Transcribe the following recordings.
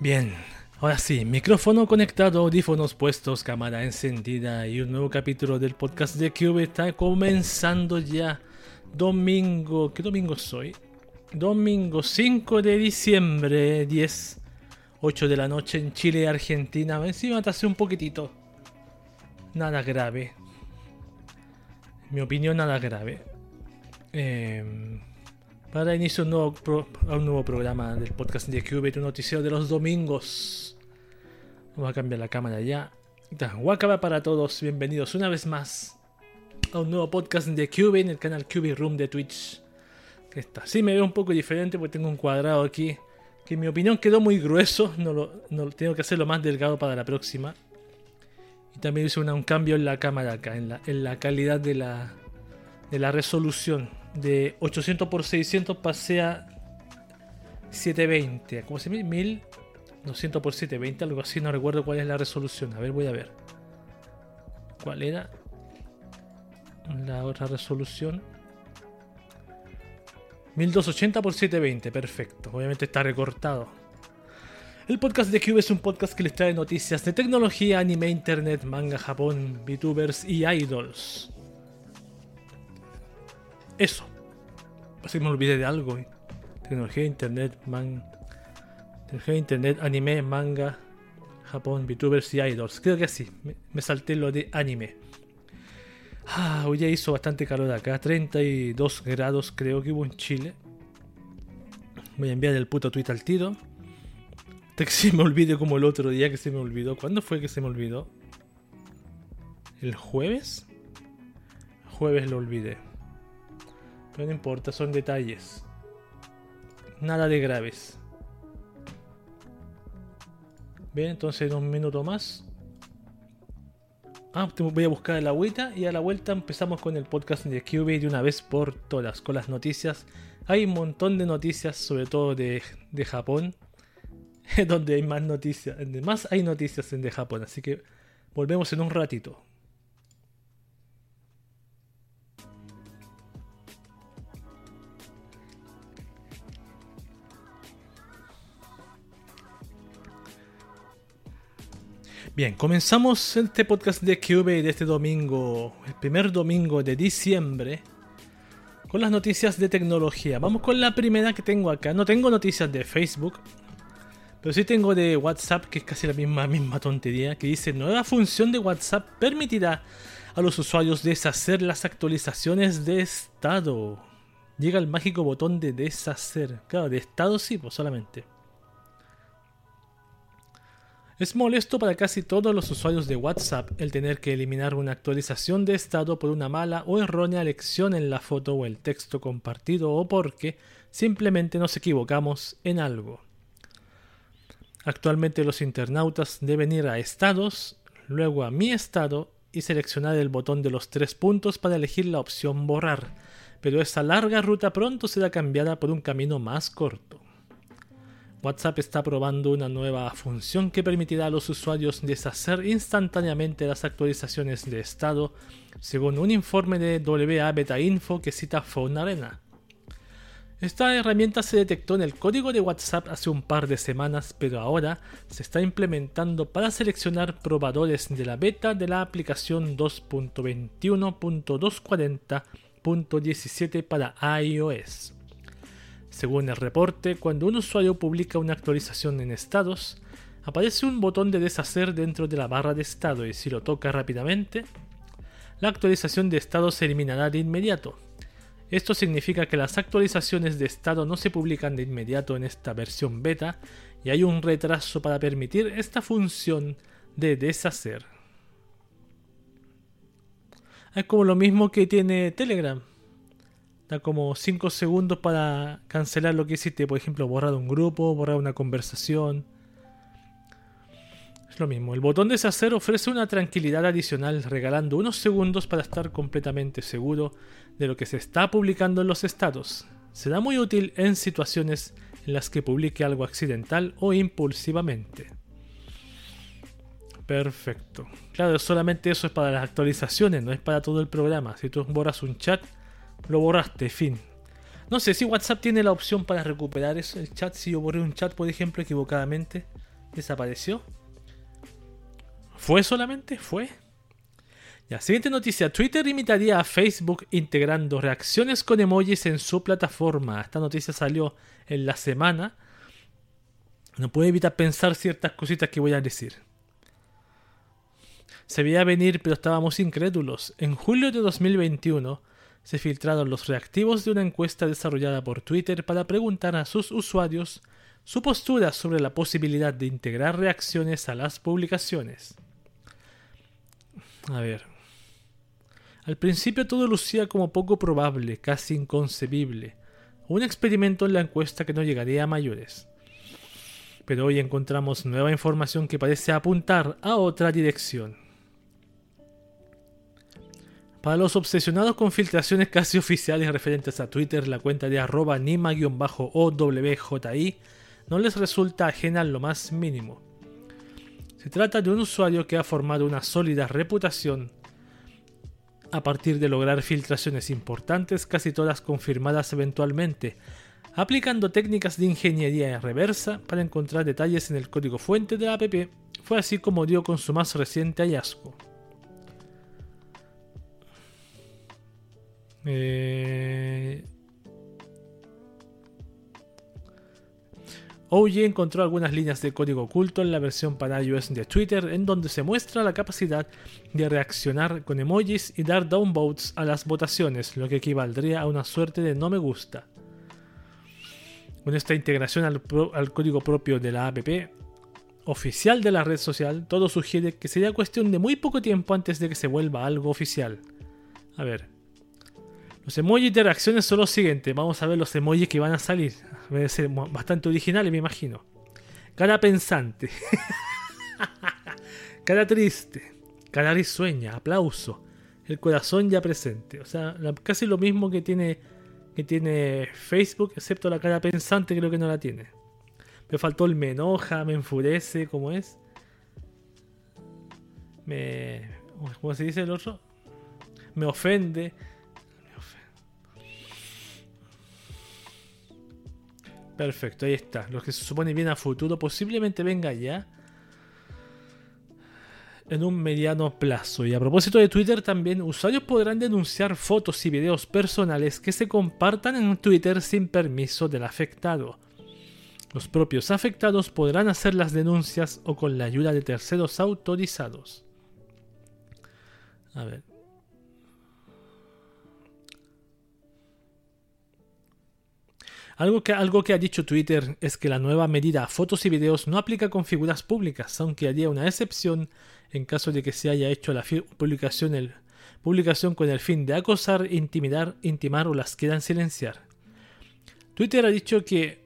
Bien, ahora sí, micrófono conectado, audífonos puestos, cámara encendida y un nuevo capítulo del podcast de Cube está comenzando ya. Domingo, ¿qué domingo soy? Domingo 5 de diciembre, 10, 8 de la noche en Chile, Argentina. Encima hace un poquitito. Nada grave. Mi opinión, nada grave. Eh, para inicio un nuevo, a un nuevo programa del podcast de Qubit, un noticiero de los domingos. Vamos a cambiar la cámara ya. Wakaba para todos, bienvenidos una vez más a un nuevo podcast de Qubit en el canal Qubit Room de Twitch. Está. Sí, me veo un poco diferente porque tengo un cuadrado aquí que en mi opinión quedó muy grueso. No lo, no, tengo que hacerlo más delgado para la próxima. Y también hice un cambio en la cámara acá, en la, en la calidad de la, de la resolución de 800 por 600 pasé a 720. ¿Cómo se llama? 1200 por 720, algo así. No recuerdo cuál es la resolución. A ver, voy a ver. ¿Cuál era? La otra resolución. 1280 por 720, perfecto. Obviamente está recortado. El podcast de Cube es un podcast que les trae noticias de tecnología, anime, internet, manga, Japón, VTubers y idols. Eso. Así me olvidé de algo. Tecnología, internet, man. Tecnología, internet, anime, manga, Japón, VTubers y idols. Creo que así. Me, salté lo de anime. Ah, hoy ya hizo bastante calor acá. 32 grados creo que hubo en Chile. Voy a enviar el puto tweet al tiro. Hasta que se me olvide como el otro día que se me olvidó. ¿Cuándo fue que se me olvidó? ¿El jueves? jueves lo olvidé no importa, son detalles. Nada de graves. Bien, entonces un minuto más. Ah, voy a buscar la agüita y a la vuelta empezamos con el podcast de QB de una vez por todas, con las noticias. Hay un montón de noticias, sobre todo de, de Japón, donde hay más noticias, más hay noticias en de Japón, así que volvemos en un ratito. Bien, comenzamos este podcast de QB de este domingo, el primer domingo de diciembre, con las noticias de tecnología. Vamos con la primera que tengo acá. No tengo noticias de Facebook, pero sí tengo de WhatsApp, que es casi la misma, misma tontería, que dice, nueva función de WhatsApp permitirá a los usuarios deshacer las actualizaciones de estado. Llega el mágico botón de deshacer. Claro, de estado sí, pues solamente. Es molesto para casi todos los usuarios de WhatsApp el tener que eliminar una actualización de estado por una mala o errónea lección en la foto o el texto compartido o porque simplemente nos equivocamos en algo. Actualmente los internautas deben ir a estados, luego a mi estado y seleccionar el botón de los tres puntos para elegir la opción borrar, pero esa larga ruta pronto será cambiada por un camino más corto. WhatsApp está probando una nueva función que permitirá a los usuarios deshacer instantáneamente las actualizaciones de estado, según un informe de WA Beta Info que cita Phone Arena. Esta herramienta se detectó en el código de WhatsApp hace un par de semanas, pero ahora se está implementando para seleccionar probadores de la beta de la aplicación 2.21.240.17 para iOS. Según el reporte, cuando un usuario publica una actualización en estados, aparece un botón de deshacer dentro de la barra de estado y si lo toca rápidamente, la actualización de estado se eliminará de inmediato. Esto significa que las actualizaciones de estado no se publican de inmediato en esta versión beta y hay un retraso para permitir esta función de deshacer. Es como lo mismo que tiene Telegram. Da como 5 segundos para cancelar lo que hiciste. Por ejemplo, borrar un grupo, borrar una conversación. Es lo mismo. El botón deshacer ofrece una tranquilidad adicional, regalando unos segundos para estar completamente seguro de lo que se está publicando en los estados. Será muy útil en situaciones en las que publique algo accidental o impulsivamente. Perfecto. Claro, solamente eso es para las actualizaciones, no es para todo el programa. Si tú borras un chat, lo borraste, fin. No sé si WhatsApp tiene la opción para recuperar eso, el chat. Si yo borré un chat, por ejemplo, equivocadamente, desapareció. ¿Fue solamente? ¿Fue? La siguiente noticia. Twitter imitaría a Facebook integrando reacciones con emojis en su plataforma. Esta noticia salió en la semana. No puedo evitar pensar ciertas cositas que voy a decir. Se veía venir, pero estábamos incrédulos. En julio de 2021 se filtraron los reactivos de una encuesta desarrollada por Twitter para preguntar a sus usuarios su postura sobre la posibilidad de integrar reacciones a las publicaciones. A ver. Al principio todo lucía como poco probable, casi inconcebible. Un experimento en la encuesta que no llegaría a mayores. Pero hoy encontramos nueva información que parece apuntar a otra dirección. Para los obsesionados con filtraciones casi oficiales referentes a Twitter, la cuenta de arroba nima-owji no les resulta ajena en lo más mínimo. Se trata de un usuario que ha formado una sólida reputación a partir de lograr filtraciones importantes, casi todas confirmadas eventualmente, aplicando técnicas de ingeniería reversa para encontrar detalles en el código fuente de la app. Fue así como dio con su más reciente hallazgo. Eh... OG encontró algunas líneas de código oculto en la versión para iOS de Twitter en donde se muestra la capacidad de reaccionar con emojis y dar downvotes a las votaciones, lo que equivaldría a una suerte de no me gusta. Con esta integración al, al código propio de la app oficial de la red social, todo sugiere que sería cuestión de muy poco tiempo antes de que se vuelva algo oficial. A ver, los emojis de reacciones son los siguientes. Vamos a ver los emojis que van a salir. Deben ser bastante originales, me imagino. Cara pensante. cara triste. Cara risueña. Aplauso. El corazón ya presente. O sea, casi lo mismo que tiene, que tiene Facebook, excepto la cara pensante, creo que no la tiene. Me faltó el me enoja, me enfurece, ¿cómo es? Me. ¿Cómo se dice el otro? Me ofende. Perfecto, ahí está. Lo que se supone viene a futuro posiblemente venga ya en un mediano plazo. Y a propósito de Twitter también, usuarios podrán denunciar fotos y videos personales que se compartan en Twitter sin permiso del afectado. Los propios afectados podrán hacer las denuncias o con la ayuda de terceros autorizados. A ver. Algo que, algo que ha dicho Twitter es que la nueva medida fotos y videos no aplica con figuras públicas, aunque haría una excepción en caso de que se haya hecho la publicación, el, publicación con el fin de acosar, intimidar, intimar o las quieran silenciar. Twitter ha dicho que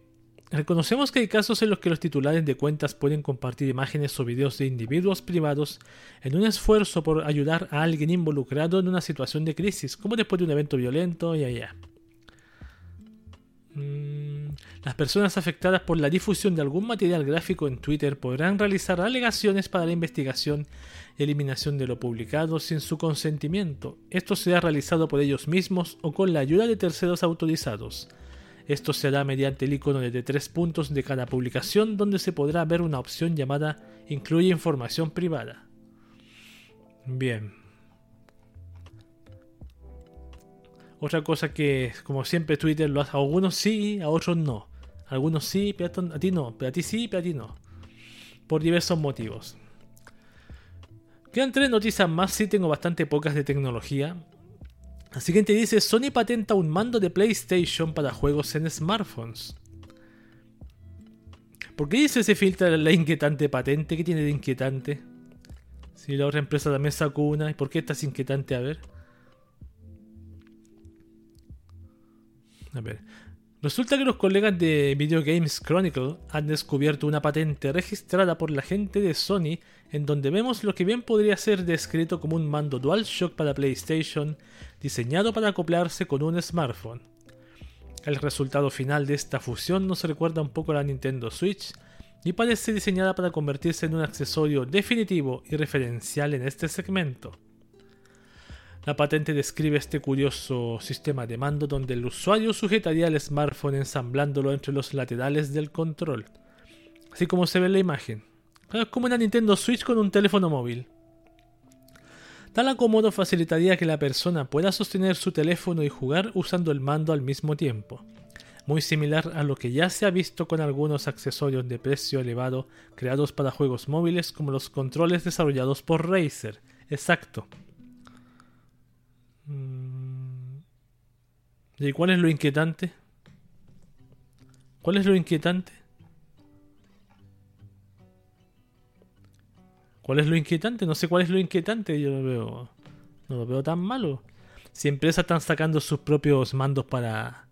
reconocemos que hay casos en los que los titulares de cuentas pueden compartir imágenes o videos de individuos privados en un esfuerzo por ayudar a alguien involucrado en una situación de crisis, como después de un evento violento y allá. Mm, las personas afectadas por la difusión de algún material gráfico en Twitter podrán realizar alegaciones para la investigación y eliminación de lo publicado sin su consentimiento. Esto será realizado por ellos mismos o con la ayuda de terceros autorizados. Esto se hará mediante el icono de tres puntos de cada publicación donde se podrá ver una opción llamada Incluye información privada. Bien. Otra cosa que, como siempre, Twitter lo hace. A algunos sí, a otros no. A algunos sí, pero a ti no. Pero a ti sí, pero a ti no. Por diversos motivos. Quedan tres noticias más, sí tengo bastante pocas de tecnología. La siguiente dice, Sony patenta un mando de PlayStation para juegos en smartphones. ¿Por qué dice se filtra la inquietante patente? ¿Qué tiene de inquietante? Si la otra empresa también sacó una, ¿y por qué estás inquietante? A ver. A ver. Resulta que los colegas de Video Games Chronicle han descubierto una patente registrada por la gente de Sony en donde vemos lo que bien podría ser descrito como un mando DualShock para PlayStation diseñado para acoplarse con un smartphone. El resultado final de esta fusión nos recuerda un poco a la Nintendo Switch y parece diseñada para convertirse en un accesorio definitivo y referencial en este segmento. La patente describe este curioso sistema de mando donde el usuario sujetaría el smartphone ensamblándolo entre los laterales del control, así como se ve en la imagen. Es como una Nintendo Switch con un teléfono móvil. Tal acomodo facilitaría que la persona pueda sostener su teléfono y jugar usando el mando al mismo tiempo. Muy similar a lo que ya se ha visto con algunos accesorios de precio elevado creados para juegos móviles como los controles desarrollados por Razer. Exacto. Mm. ¿Y cuál es lo inquietante? ¿Cuál es lo inquietante? ¿Cuál es lo inquietante? No sé cuál es lo inquietante. Yo lo veo. No lo veo tan malo. Si empresas están sacando sus propios mandos para,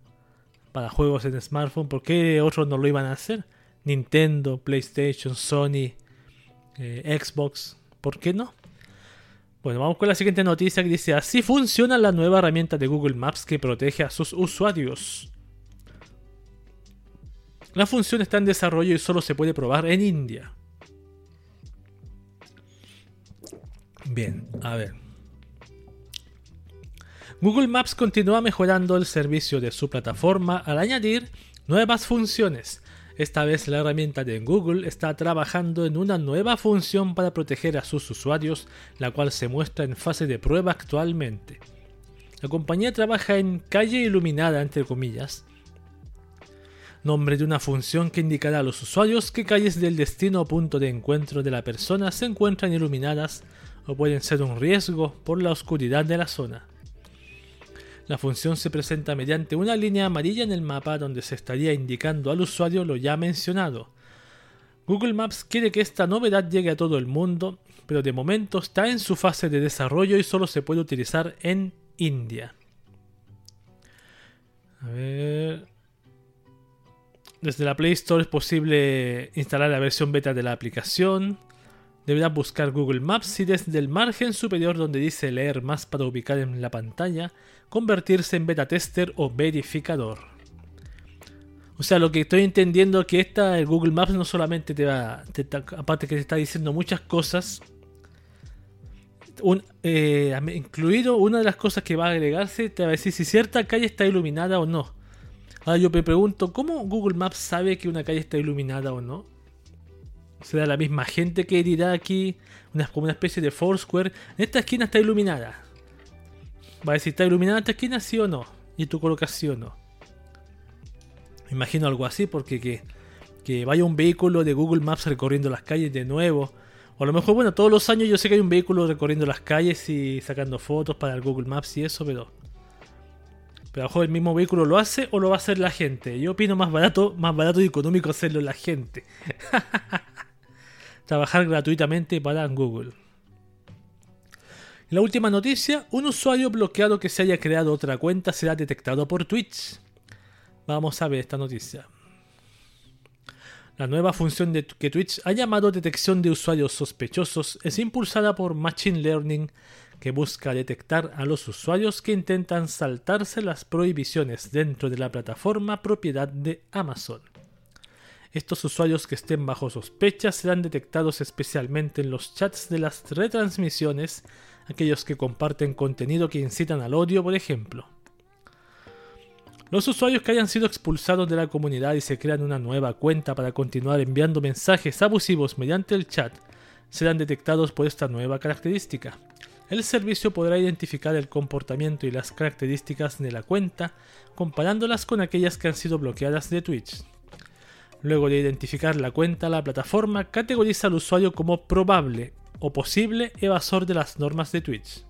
para juegos en smartphone, ¿por qué otros no lo iban a hacer? Nintendo, PlayStation, Sony, eh, Xbox. ¿Por qué no? Bueno, vamos con la siguiente noticia que dice, así funciona la nueva herramienta de Google Maps que protege a sus usuarios. La función está en desarrollo y solo se puede probar en India. Bien, a ver. Google Maps continúa mejorando el servicio de su plataforma al añadir nuevas funciones. Esta vez la herramienta de Google está trabajando en una nueva función para proteger a sus usuarios, la cual se muestra en fase de prueba actualmente. La compañía trabaja en calle iluminada, entre comillas, nombre de una función que indicará a los usuarios qué calles del destino o punto de encuentro de la persona se encuentran iluminadas o pueden ser un riesgo por la oscuridad de la zona. La función se presenta mediante una línea amarilla en el mapa donde se estaría indicando al usuario lo ya mencionado. Google Maps quiere que esta novedad llegue a todo el mundo, pero de momento está en su fase de desarrollo y solo se puede utilizar en India. A ver. Desde la Play Store es posible instalar la versión beta de la aplicación deberá buscar Google Maps y desde el margen superior donde dice leer más para ubicar en la pantalla, convertirse en beta tester o verificador. O sea, lo que estoy entendiendo es que esta, el Google Maps no solamente te va, aparte que te está diciendo muchas cosas, eh, incluido una de las cosas que va a agregarse, te va a decir si cierta calle está iluminada o no. Ahora yo me pregunto, ¿cómo Google Maps sabe que una calle está iluminada o no? será la misma gente que dirá aquí, una, como una especie de Foursquare. Esta esquina está iluminada. Va a decir, ¿está iluminada esta esquina, sí o no? Y tu colocación no. Imagino algo así, porque que, que vaya un vehículo de Google Maps recorriendo las calles de nuevo. O a lo mejor, bueno, todos los años yo sé que hay un vehículo recorriendo las calles y sacando fotos para el Google Maps y eso, pero. Pero el mismo vehículo lo hace o lo va a hacer la gente. Yo opino más barato, más barato y económico hacerlo la gente. trabajar gratuitamente para Google. La última noticia, un usuario bloqueado que se haya creado otra cuenta será detectado por Twitch. Vamos a ver esta noticia. La nueva función de que Twitch ha llamado detección de usuarios sospechosos es impulsada por Machine Learning que busca detectar a los usuarios que intentan saltarse las prohibiciones dentro de la plataforma propiedad de Amazon. Estos usuarios que estén bajo sospecha serán detectados especialmente en los chats de las retransmisiones, aquellos que comparten contenido que incitan al odio, por ejemplo. Los usuarios que hayan sido expulsados de la comunidad y se crean una nueva cuenta para continuar enviando mensajes abusivos mediante el chat serán detectados por esta nueva característica. El servicio podrá identificar el comportamiento y las características de la cuenta comparándolas con aquellas que han sido bloqueadas de Twitch. Luego de identificar la cuenta, la plataforma categoriza al usuario como probable o posible evasor de las normas de Twitch.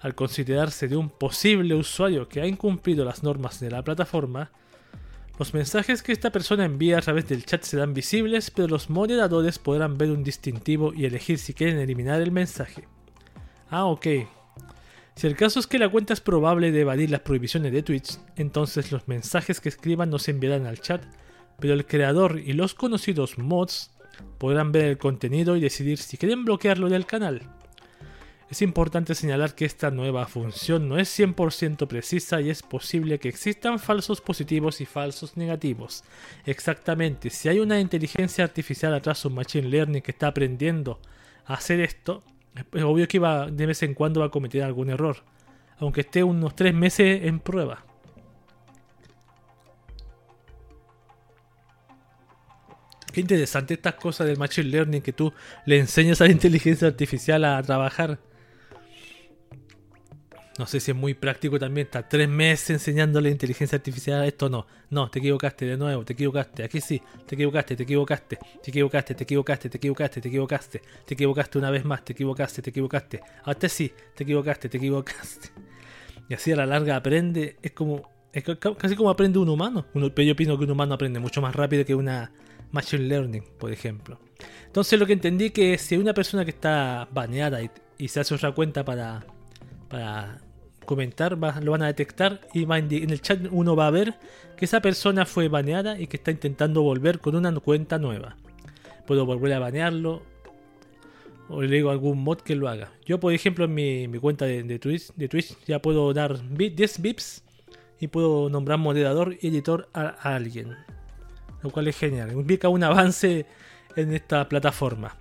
Al considerarse de un posible usuario que ha incumplido las normas de la plataforma, los mensajes que esta persona envía a través del chat serán visibles, pero los moderadores podrán ver un distintivo y elegir si quieren eliminar el mensaje. Ah, ok. Si el caso es que la cuenta es probable de evadir las prohibiciones de Twitch, entonces los mensajes que escriban no se enviarán al chat, pero el creador y los conocidos mods podrán ver el contenido y decidir si quieren bloquearlo del canal. Es importante señalar que esta nueva función no es 100% precisa y es posible que existan falsos positivos y falsos negativos. Exactamente, si hay una inteligencia artificial atrás, un machine learning que está aprendiendo a hacer esto, es obvio que de vez en cuando va a cometer algún error, aunque esté unos 3 meses en prueba. Qué interesante estas cosas del Machine Learning que tú le enseñas a la inteligencia artificial a trabajar. No sé si es muy práctico también estar tres meses enseñándole a inteligencia artificial esto no. No, te equivocaste de nuevo, te equivocaste. Aquí sí, te equivocaste, te equivocaste, te equivocaste, te equivocaste, te equivocaste, te equivocaste, te equivocaste una vez más, te equivocaste, te equivocaste. Hasta sí, te equivocaste, te equivocaste. Y así a la larga aprende, es como es casi como aprende un humano. Pero yo opino que un humano aprende mucho más rápido que una machine learning, por ejemplo. Entonces lo que entendí que si una persona que está baneada y, se hace otra cuenta para, para comentar, lo van a detectar y en el chat uno va a ver que esa persona fue baneada y que está intentando volver con una cuenta nueva. Puedo volver a banearlo o le digo algún mod que lo haga. Yo, por ejemplo, en mi, cuenta de, Twitch, de Twitch ya puedo dar 10 VIPs y puedo nombrar moderador y editor a, alguien. Lo cual es genial. Implica un avance en esta plataforma.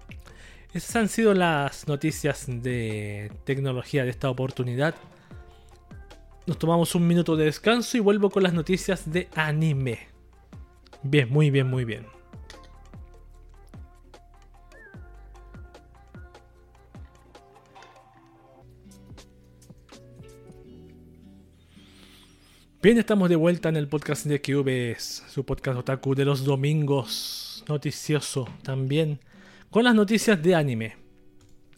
Esas han sido las noticias de tecnología de esta oportunidad. Nos tomamos un minuto de descanso y vuelvo con las noticias de anime. Bien, muy bien, muy bien. Bien, estamos de vuelta en el podcast de QVS, su podcast otaku de los domingos, noticioso también, con las noticias de anime.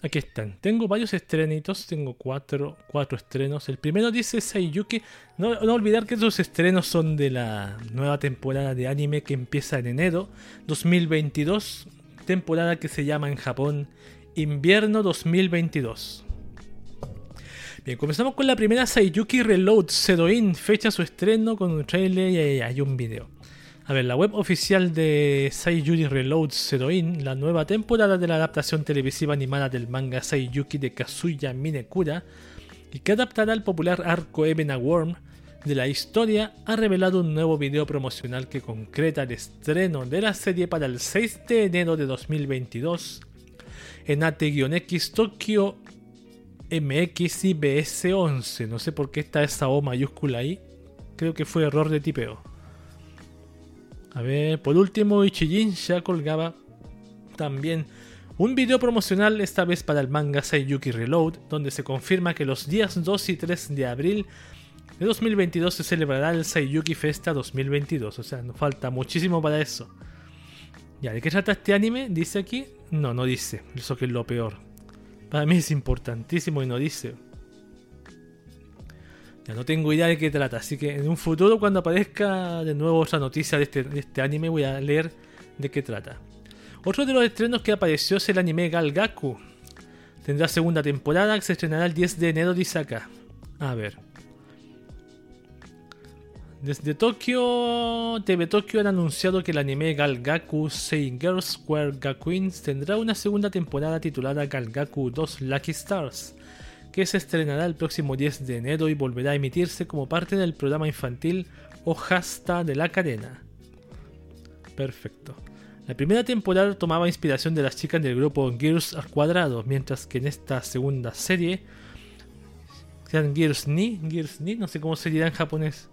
Aquí están. Tengo varios estrenitos. Tengo cuatro, cuatro estrenos. El primero dice Saiyuki. No, no olvidar que esos estrenos son de la nueva temporada de anime que empieza en enero 2022. Temporada que se llama en Japón Invierno 2022. Comenzamos con la primera Saiyuki Reload. Sedoin fecha su estreno con un trailer y hay un video. A ver, la web oficial de Saiyuki Reload Seroin, la nueva temporada de la adaptación televisiva animada del manga Saiyuki de Kazuya Minekura, y que adaptará el popular arco Eben Worm de la historia, ha revelado un nuevo video promocional que concreta el estreno de la serie para el 6 de enero de 2022 en AT-X Tokyo MX y BS11. No sé por qué está esa O mayúscula ahí. Creo que fue error de tipeo. A ver, por último, Ichijin ya colgaba también un video promocional, esta vez para el manga Saiyuki Reload, donde se confirma que los días 2 y 3 de abril de 2022 se celebrará el Saiyuki Festa 2022. O sea, nos falta muchísimo para eso. ¿Ya de qué trata este anime? ¿Dice aquí? No, no dice. Eso que es lo peor. Para mí es importantísimo y no dice. Ya no tengo idea de qué trata, así que en un futuro cuando aparezca de nuevo otra noticia de este, este anime voy a leer de qué trata. Otro de los estrenos que apareció es el anime Galgaku. Tendrá segunda temporada que se estrenará el 10 de enero de Isaka. A ver. Desde Tokio, TV Tokyo han anunciado que el anime Galgaku Sei Girls Square Gakuins tendrá una segunda temporada titulada Galgaku 2 Lucky Stars que se estrenará el próximo 10 de enero y volverá a emitirse como parte del programa infantil Ojasta de la cadena. Perfecto. La primera temporada tomaba inspiración de las chicas del grupo Gears al cuadrado, mientras que en esta segunda serie sean Gears Ni, Ni, no sé cómo se dirá en japonés.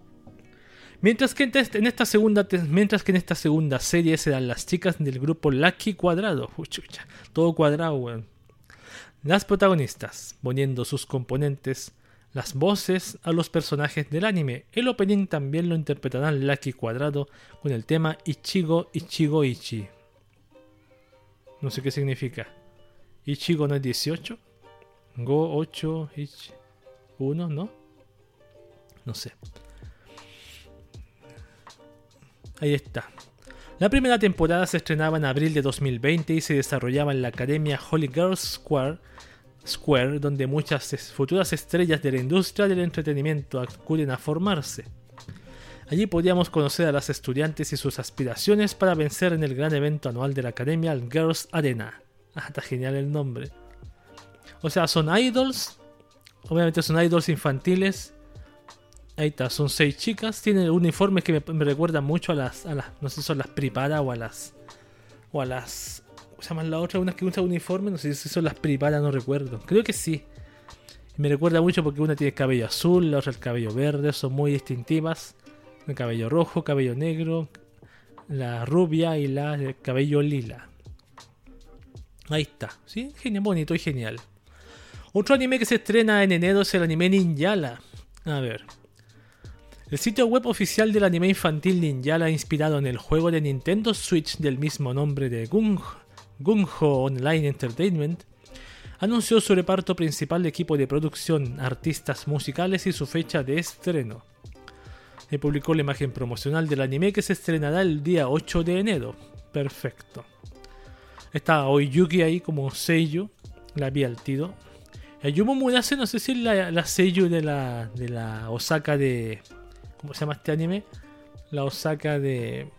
Mientras que en esta segunda, mientras que en esta segunda serie serán las chicas del grupo Lucky Cuadrado. todo cuadrado, weón las protagonistas, poniendo sus componentes, las voces a los personajes del anime. El opening también lo interpretarán Lucky Cuadrado con el tema Ichigo Ichigo Ichi. No sé qué significa. Ichigo no es 18. Go 8 Ichi 1, ¿no? No sé. Ahí está. La primera temporada se estrenaba en abril de 2020 y se desarrollaba en la Academia Holy Girls Square Square, donde muchas futuras estrellas de la industria del entretenimiento acuden a formarse. Allí podíamos conocer a las estudiantes y sus aspiraciones para vencer en el gran evento anual de la academia, Girls Arena. Ah, está genial el nombre. O sea, son idols, obviamente son idols infantiles. Ahí está, son seis chicas, tienen uniformes que me, recuerdan mucho a las, a las, no sé si son las pripadas o a las, o a las se llaman la otra? Unas que usa uniforme, no sé si son las privadas, no recuerdo. Creo que sí. Me recuerda mucho porque una tiene cabello azul, la otra el cabello verde, son muy distintivas. El cabello rojo, cabello negro, la rubia y la de cabello lila. Ahí está, ¿sí? Genial, bonito y genial. Otro anime que se estrena en enero es el anime Ninjala. A ver. El sitio web oficial del anime infantil Ninjala, inspirado en el juego de Nintendo Switch del mismo nombre de Gung-Ho Online Entertainment, anunció su reparto principal de equipo de producción, artistas musicales y su fecha de estreno. Se publicó la imagen promocional del anime que se estrenará el día 8 de enero. Perfecto. Está Oyuki ahí como sello. La vi al tiro. Murase, no sé si es la sello de la, de la Osaka de. ¿Cómo se llama este anime? La Osaka de.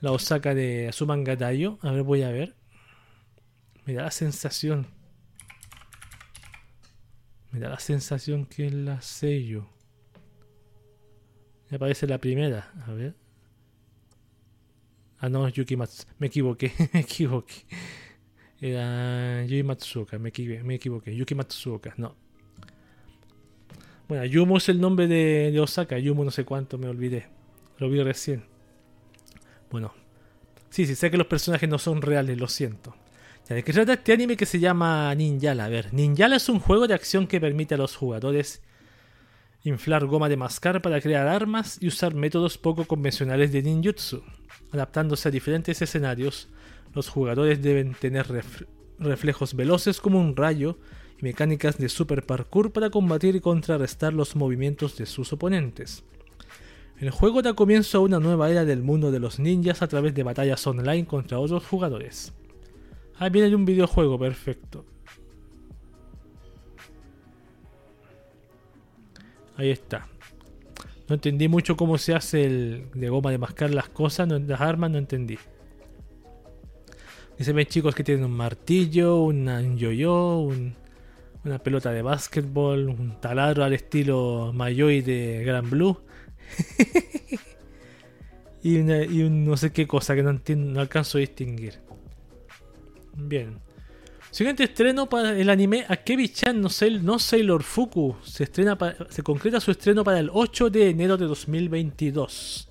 La Osaka de Asumangatayo. A ver, voy a ver. Me da la sensación. Me da la sensación que es la sello. Me parece la primera. A ver. Ah, no, Yuki Matsuoka. Me equivoqué, me equivoqué. Era Yuki Matsuoka, me equivoqué. Yuki Matsuoka, no. Bueno, Yumo es el nombre de, Osaka. Yumo no sé cuánto, me olvidé. Lo vi recién. Bueno. Sí, sí, sé que los personajes no son reales, lo siento. Ya, ¿De qué trata este anime que se llama Ninjala? A ver, Ninjala es un juego de acción que permite a los jugadores inflar goma de mascar para crear armas y usar métodos poco convencionales de ninjutsu. Adaptándose a diferentes escenarios, los jugadores deben tener reflejos veloces como un rayo mecánicas de super parkour para combatir y contrarrestar los movimientos de sus oponentes. El juego da comienzo a una nueva era del mundo de los ninjas a través de batallas online contra otros jugadores. Ah, viene un videojuego, perfecto. Ahí está. No entendí mucho cómo se hace el de goma de mascar las cosas, las armas, no entendí. Se ven chicos que tienen un martillo, un yo-yo, una pelota de básquetbol, un taladro al estilo Mayoi de Gran Blue. y, y un no sé qué cosa que no, entiendo, no alcanzo a distinguir. Bien. Siguiente estreno para el anime Akebi-chan no, no Sailor Fuku. Se, estrena se concreta su estreno para el 8 de enero de 2022.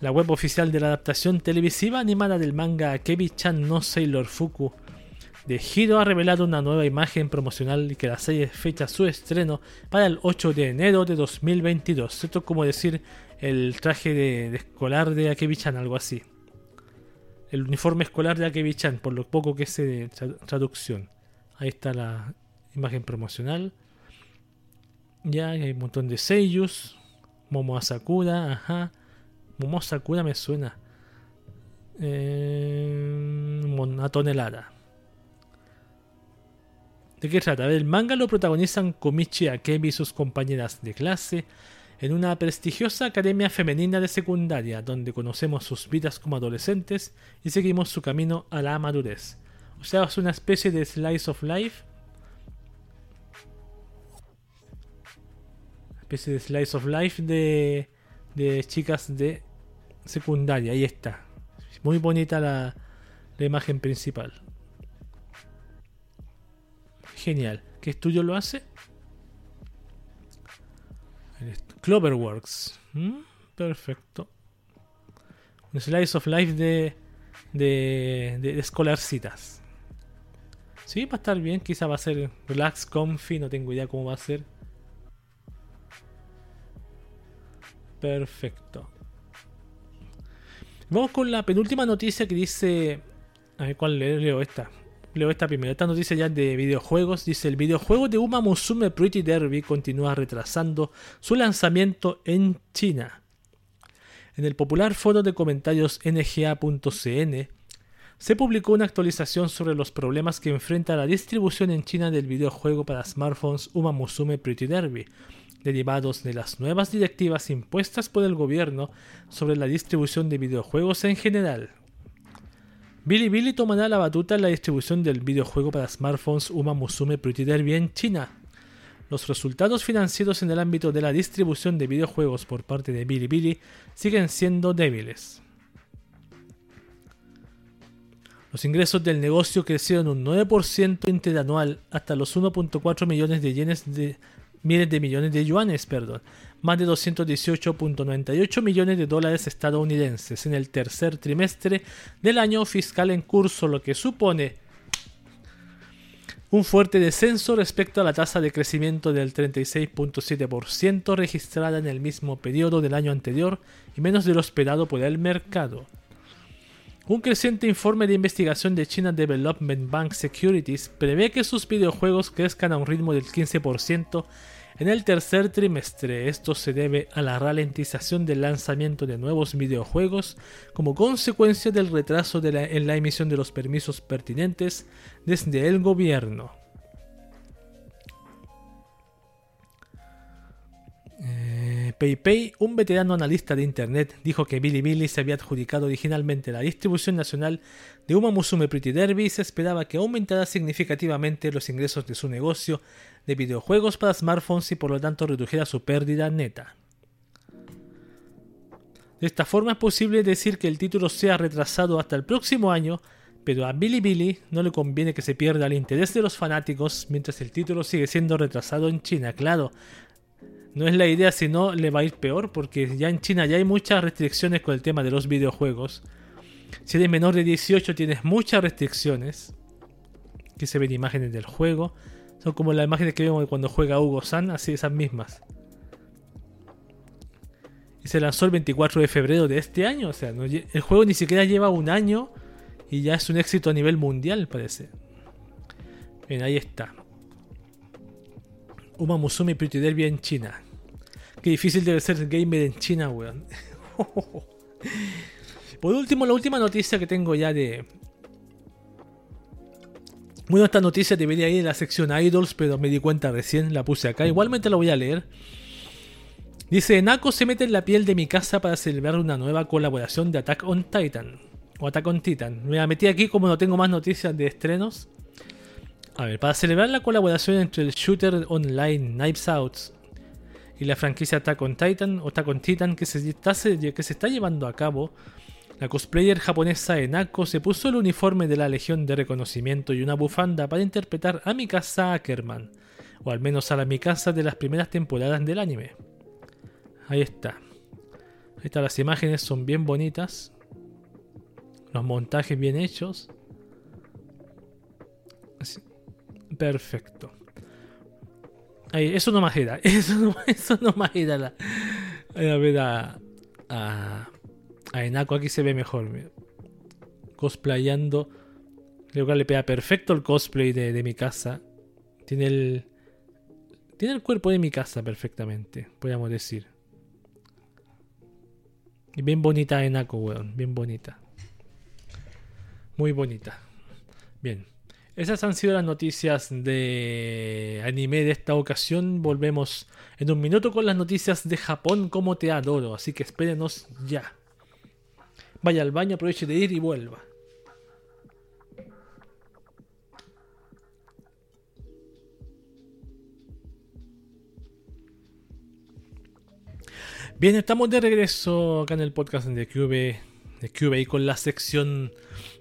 La web oficial de la adaptación televisiva animada del manga Akebi-chan no Sailor Fuku de Hiro ha revelado una nueva imagen promocional que la serie fecha su estreno para el 8 de enero de 2022. Esto es como decir el traje de, escolar de Akebi-chan, algo así el uniforme escolar de Akebi-chan, por lo poco que sé de traducción. Ahí está la imagen promocional. Ya hay un montón de sellos. Momo Asakura, ajá. Momo Asakura me suena. Eh, tonelada. ¿De qué trata? el manga lo protagonizan Komichi Akebi y sus compañeras de clase en una prestigiosa academia femenina de secundaria, donde conocemos sus vidas como adolescentes y seguimos su camino a la madurez. O sea, es una especie de slice of life. Especie de slice of life de, de chicas de secundaria. Ahí está. Muy bonita la, la imagen principal. Genial. ¿Qué estudio lo hace? Cloverworks. ¿Mm? Perfecto. Un slice of life de, de, de, escolarcitas. Sí, va a estar bien. Quizá va a ser relax, comfy. No tengo idea cómo va a ser. Perfecto. Vamos con la penúltima noticia que dice. A ver cuál leo esta. Leo esta primera. Esta noticia ya de videojuegos. Dice: El videojuego de Uma Musume Pretty Derby continúa retrasando su lanzamiento en China. En el popular foro de comentarios nga.cn se publicó una actualización sobre los problemas que enfrenta la distribución en China del videojuego para smartphones Uma Musume Pretty Derby, derivados de las nuevas directivas impuestas por el gobierno sobre la distribución de videojuegos en general. Bilibili tomará la batuta en la distribución del videojuego para smartphones Uma Musume Pretty Derby en China. Los resultados financieros en el ámbito de la distribución de videojuegos por parte de Bilibili siguen siendo débiles. Los ingresos del negocio crecieron un 9% interanual hasta los 1.4 millones de yenes de de millones de yuanes, perdón, más de 218.98 millones de dólares estadounidenses en el tercer trimestre del año fiscal en curso, lo que supone un fuerte descenso respecto a la tasa de crecimiento del 36.7% registrada en el mismo periodo del año anterior y menos de lo esperado por el mercado. Un creciente informe de investigación de China Development Bank Securities prevé que sus videojuegos crezcan a un ritmo del 15% en el tercer trimestre. Esto se debe a la ralentización del lanzamiento de nuevos videojuegos como consecuencia del retraso en la emisión de los permisos pertinentes desde el gobierno. PayPay, un veterano analista de Internet, dijo que Bilibili se había adjudicado originalmente la distribución nacional de Uma Musume Pretty Derby y se esperaba que aumentara significativamente los ingresos de su negocio de videojuegos para smartphones y por lo tanto redujera su pérdida neta. De esta forma es posible decir que el título sea retrasado hasta el próximo año, pero a Bilibili no le conviene que se pierda el interés de los fanáticos mientras el título sigue siendo retrasado en China. Claro, no es la idea, si no le va a ir peor, porque ya en China ya hay muchas restricciones con el tema de los videojuegos. Si eres menor de 18 tienes muchas restricciones. Aquí se ven imágenes del juego. Son como las imágenes que vemos cuando juega Hugo San, así esas mismas. Y se lanzó el 24 de febrero de este año. O sea, el juego ni siquiera lleva un año y ya es un éxito a nivel mundial, parece. Bien, ahí está. Uma Musume Pretty Derby en China. Qué difícil debe ser gamer en China, weón. Por último, la última noticia que tengo ya de. Bueno, esta noticia debería ir en la sección Idols, pero me di cuenta recién, la puse acá. Igualmente la voy a leer. Dice: Nako se mete en la piel de mi casa para celebrar una nueva colaboración de Attack on Titan. O Attack on Titan. Me la metí aquí como no tengo más noticias de estrenos. A ver, para celebrar la colaboración entre el shooter online Knives Out y la franquicia Attack on Titan o Attack on Titan que se, está, está llevando a cabo, la cosplayer japonesa Enako se puso el uniforme de la Legión de Reconocimiento y una bufanda para interpretar a Mikasa Ackerman, o al menos a la Mikasa de las primeras temporadas del anime. Ahí está. Ahí están las imágenes, son bien bonitas. Los montajes bien hechos. Perfecto. Ahí, eso no más era. Eso no, eso no más era la. A ver a. A, a Enako aquí se ve mejor. Cosplayando. Creo que le pega perfecto el cosplay de, mi casa. Tiene el. Tiene el cuerpo de mi casa perfectamente, podríamos decir. Y bien bonita Enako, weón. Bien bonita. Muy bonita. Bien. Esas han sido las noticias de anime de esta ocasión. Volvemos en un minuto con las noticias de Japón como te adoro. Así que espérenos ya. Vaya al baño, aproveche de ir y vuelva. Bien, estamos de regreso acá en el podcast de QB de y con la sección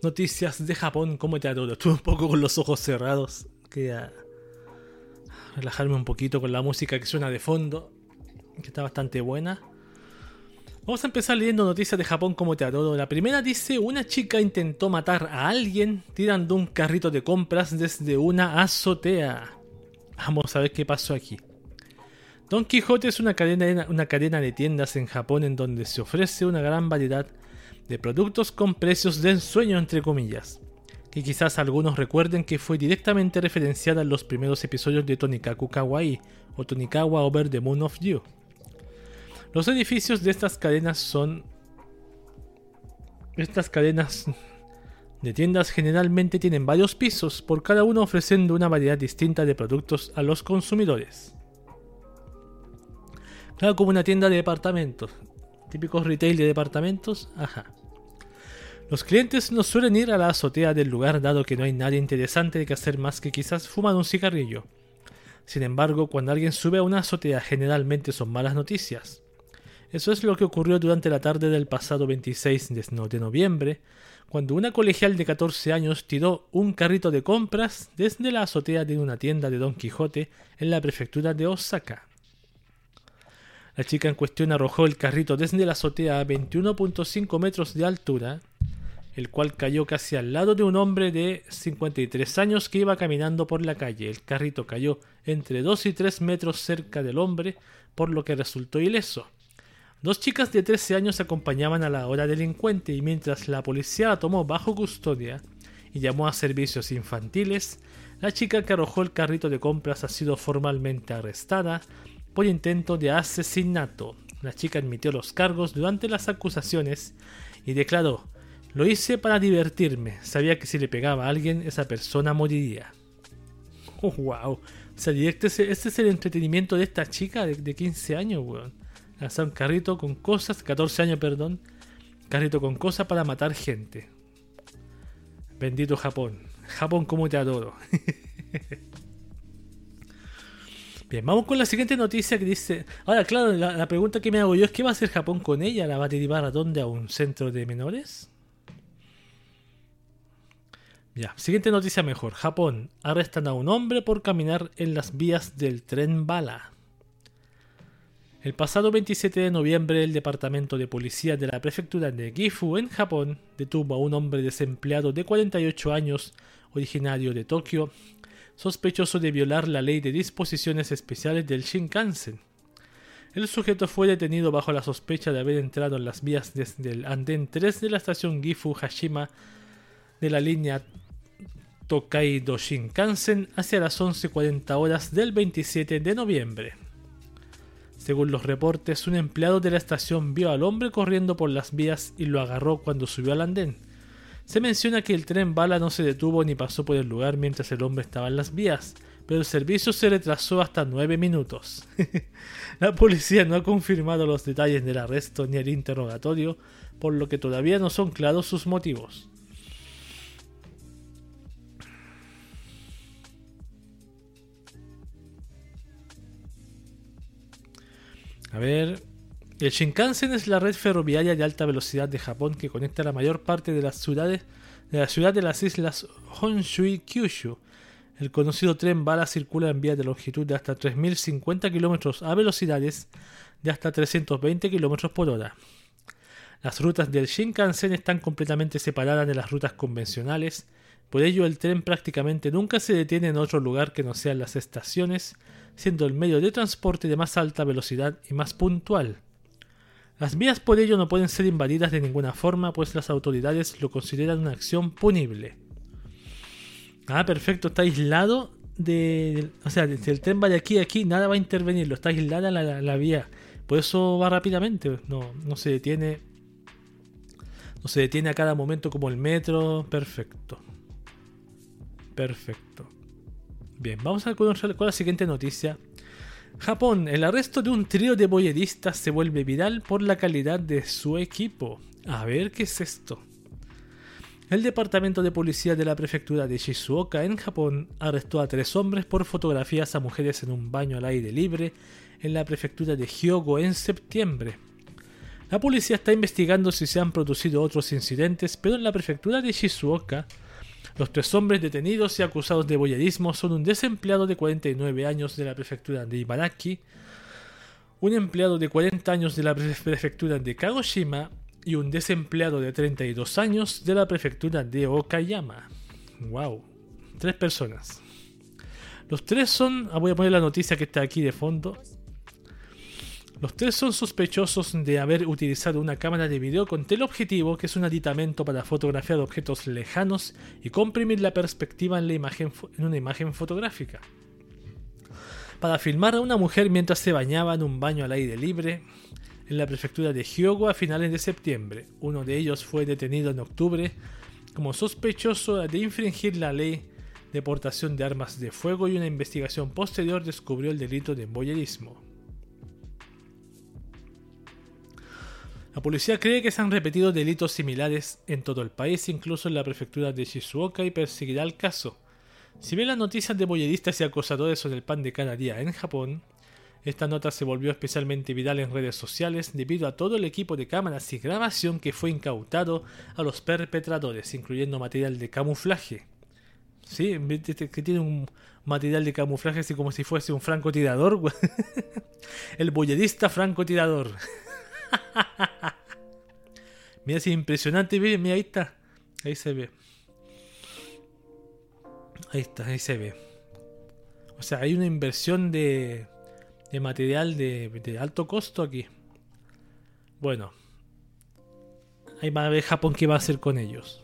Noticias de Japón, ¿cómo te adoro? Estuve un poco con los ojos cerrados. Quería relajarme un poquito con la música que suena de fondo, que está bastante buena. Vamos a empezar leyendo noticias de Japón como te adoro. La primera dice, una chica intentó matar a alguien tirando un carrito de compras desde una azotea. Vamos a ver qué pasó aquí. Don Quijote es una cadena, una cadena de tiendas en Japón en donde se ofrece una gran variedad de productos con precios de ensueño entre comillas, que quizás algunos recuerden que fue directamente referenciada en los primeros episodios de Tonikaku Kawaii o Tonikawa Over the Moon of You. Los edificios de estas cadenas son estas cadenas de tiendas generalmente tienen varios pisos, por cada uno ofreciendo una variedad distinta de productos a los consumidores. Claro, como una tienda de departamentos. Típicos retail de departamentos, ajá. Los clientes no suelen ir a la azotea del lugar dado que no hay nada interesante que hacer más que quizás fumar un cigarrillo. Sin embargo, cuando alguien sube a una azotea generalmente son malas noticias. Eso es lo que ocurrió durante la tarde del pasado 26 de noviembre, cuando una colegial de 14 años tiró un carrito de compras desde la azotea de una tienda de Don Quijote en la prefectura de Osaka. La chica en cuestión arrojó el carrito desde la azotea a 21.5 metros de altura, el cual cayó casi al lado de un hombre de 53 años que iba caminando por la calle. El carrito cayó entre 2 y 3 metros cerca del hombre, por lo que resultó ileso. Dos chicas de 13 años acompañaban a la hora delincuente y mientras la policía la tomó bajo custodia y llamó a servicios infantiles, la chica que arrojó el carrito de compras ha sido formalmente arrestada por intento de asesinato. La chica admitió los cargos durante las acusaciones y declaró, lo hice para divertirme, sabía que si le pegaba a alguien esa persona moriría. Oh, wow. O sea, este, este es el entretenimiento de esta chica de, 15 años, weón. Lanzar un carrito con cosas, 14 años, perdón. Carrito con cosas para matar gente. Bendito Japón. Japón, como te adoro. Bien, vamos con la siguiente noticia que dice. Ahora, claro, la, pregunta que me hago yo es: ¿qué va a hacer Japón con ella? ¿La va a derivar a dónde? ¿A un centro de menores? Ya, siguiente noticia mejor. Japón. Arrestan a un hombre por caminar en las vías del tren bala. El pasado 27 de noviembre, el Departamento de Policía de la Prefectura de Gifu, en Japón, detuvo a un hombre desempleado de 48 años, originario de Tokio, sospechoso de violar la ley de disposiciones especiales del Shinkansen. El sujeto fue detenido bajo la sospecha de haber entrado en las vías desde el andén 3 de la estación Gifu Hashima de la línea Tokaido Shinkansen hacia las 11.40 horas del 27 de noviembre. Según los reportes, un empleado de la estación vio al hombre corriendo por las vías y lo agarró cuando subió al andén. Se menciona que el tren bala no se detuvo ni pasó por el lugar mientras el hombre estaba en las vías, pero el servicio se retrasó hasta nueve minutos. la policía no ha confirmado los detalles del arresto ni el interrogatorio, por lo que todavía no son claros sus motivos. A ver. El Shinkansen es la red ferroviaria de alta velocidad de Japón que conecta la mayor parte de las ciudades de la ciudad de las islas Honshu y Kyushu. El conocido tren bala circula en vías de longitud de hasta 3.050 km a velocidades de hasta 320 km por hora. Las rutas del Shinkansen están completamente separadas de las rutas convencionales, por ello el tren prácticamente nunca se detiene en otro lugar que no sean las estaciones, siendo el medio de transporte de más alta velocidad y más puntual. Las vías por ello no pueden ser invadidas de ninguna forma, pues las autoridades lo consideran una acción punible. Ah, perfecto, está aislado de... O sea, si el tren va de aquí a aquí, nada va a intervenirlo, está aislada la, la, vía. Por eso va rápidamente, no, no se detiene... No se detiene a cada momento como el metro, perfecto. Perfecto. Bien, vamos a conocer con la siguiente noticia. Japón, el arresto de un trío de boyeristas se vuelve viral por la calidad de su equipo. A ver qué es esto. El departamento de policía de la prefectura de Shizuoka en Japón arrestó a tres hombres por fotografías a mujeres en un baño al aire libre en la prefectura de Hyogo en septiembre. La policía está investigando si se han producido otros incidentes, pero en la prefectura de Shizuoka los tres hombres detenidos y acusados de boyerismo son un desempleado de 49 años de la prefectura de Ibaraki, un empleado de 40 años de la prefectura de Kagoshima y un desempleado de 32 años de la prefectura de Okayama. ¡Wow! Tres personas. Los tres son. Ah, voy a poner la noticia que está aquí de fondo. Los tres son sospechosos de haber utilizado una cámara de video con teleobjetivo, que es un aditamento para fotografiar objetos lejanos y comprimir la perspectiva en, la imagen, en una imagen fotográfica. Para filmar a una mujer mientras se bañaba en un baño al aire libre en la prefectura de Hyogo a finales de septiembre. Uno de ellos fue detenido en octubre como sospechoso de infringir la ley de portación de armas de fuego y una investigación posterior descubrió el delito de boyerismo. La policía cree que se han repetido delitos similares en todo el país, incluso en la prefectura de Shizuoka, y perseguirá el caso. Si bien las noticias de boyeristas y acosadores son el pan de cada día en Japón, esta nota se volvió especialmente viral en redes sociales debido a todo el equipo de cámaras y grabación que fue incautado a los perpetradores, incluyendo material de camuflaje. Sí, que tiene un material de camuflaje así como si fuese un francotirador. el bollerista francotirador. mira, es impresionante, mira, ahí está. Ahí se ve. Ahí está, ahí se ve. O sea, hay una inversión de, de material de, de alto costo aquí. Bueno. Ahí va a ver Japón qué va a hacer con ellos.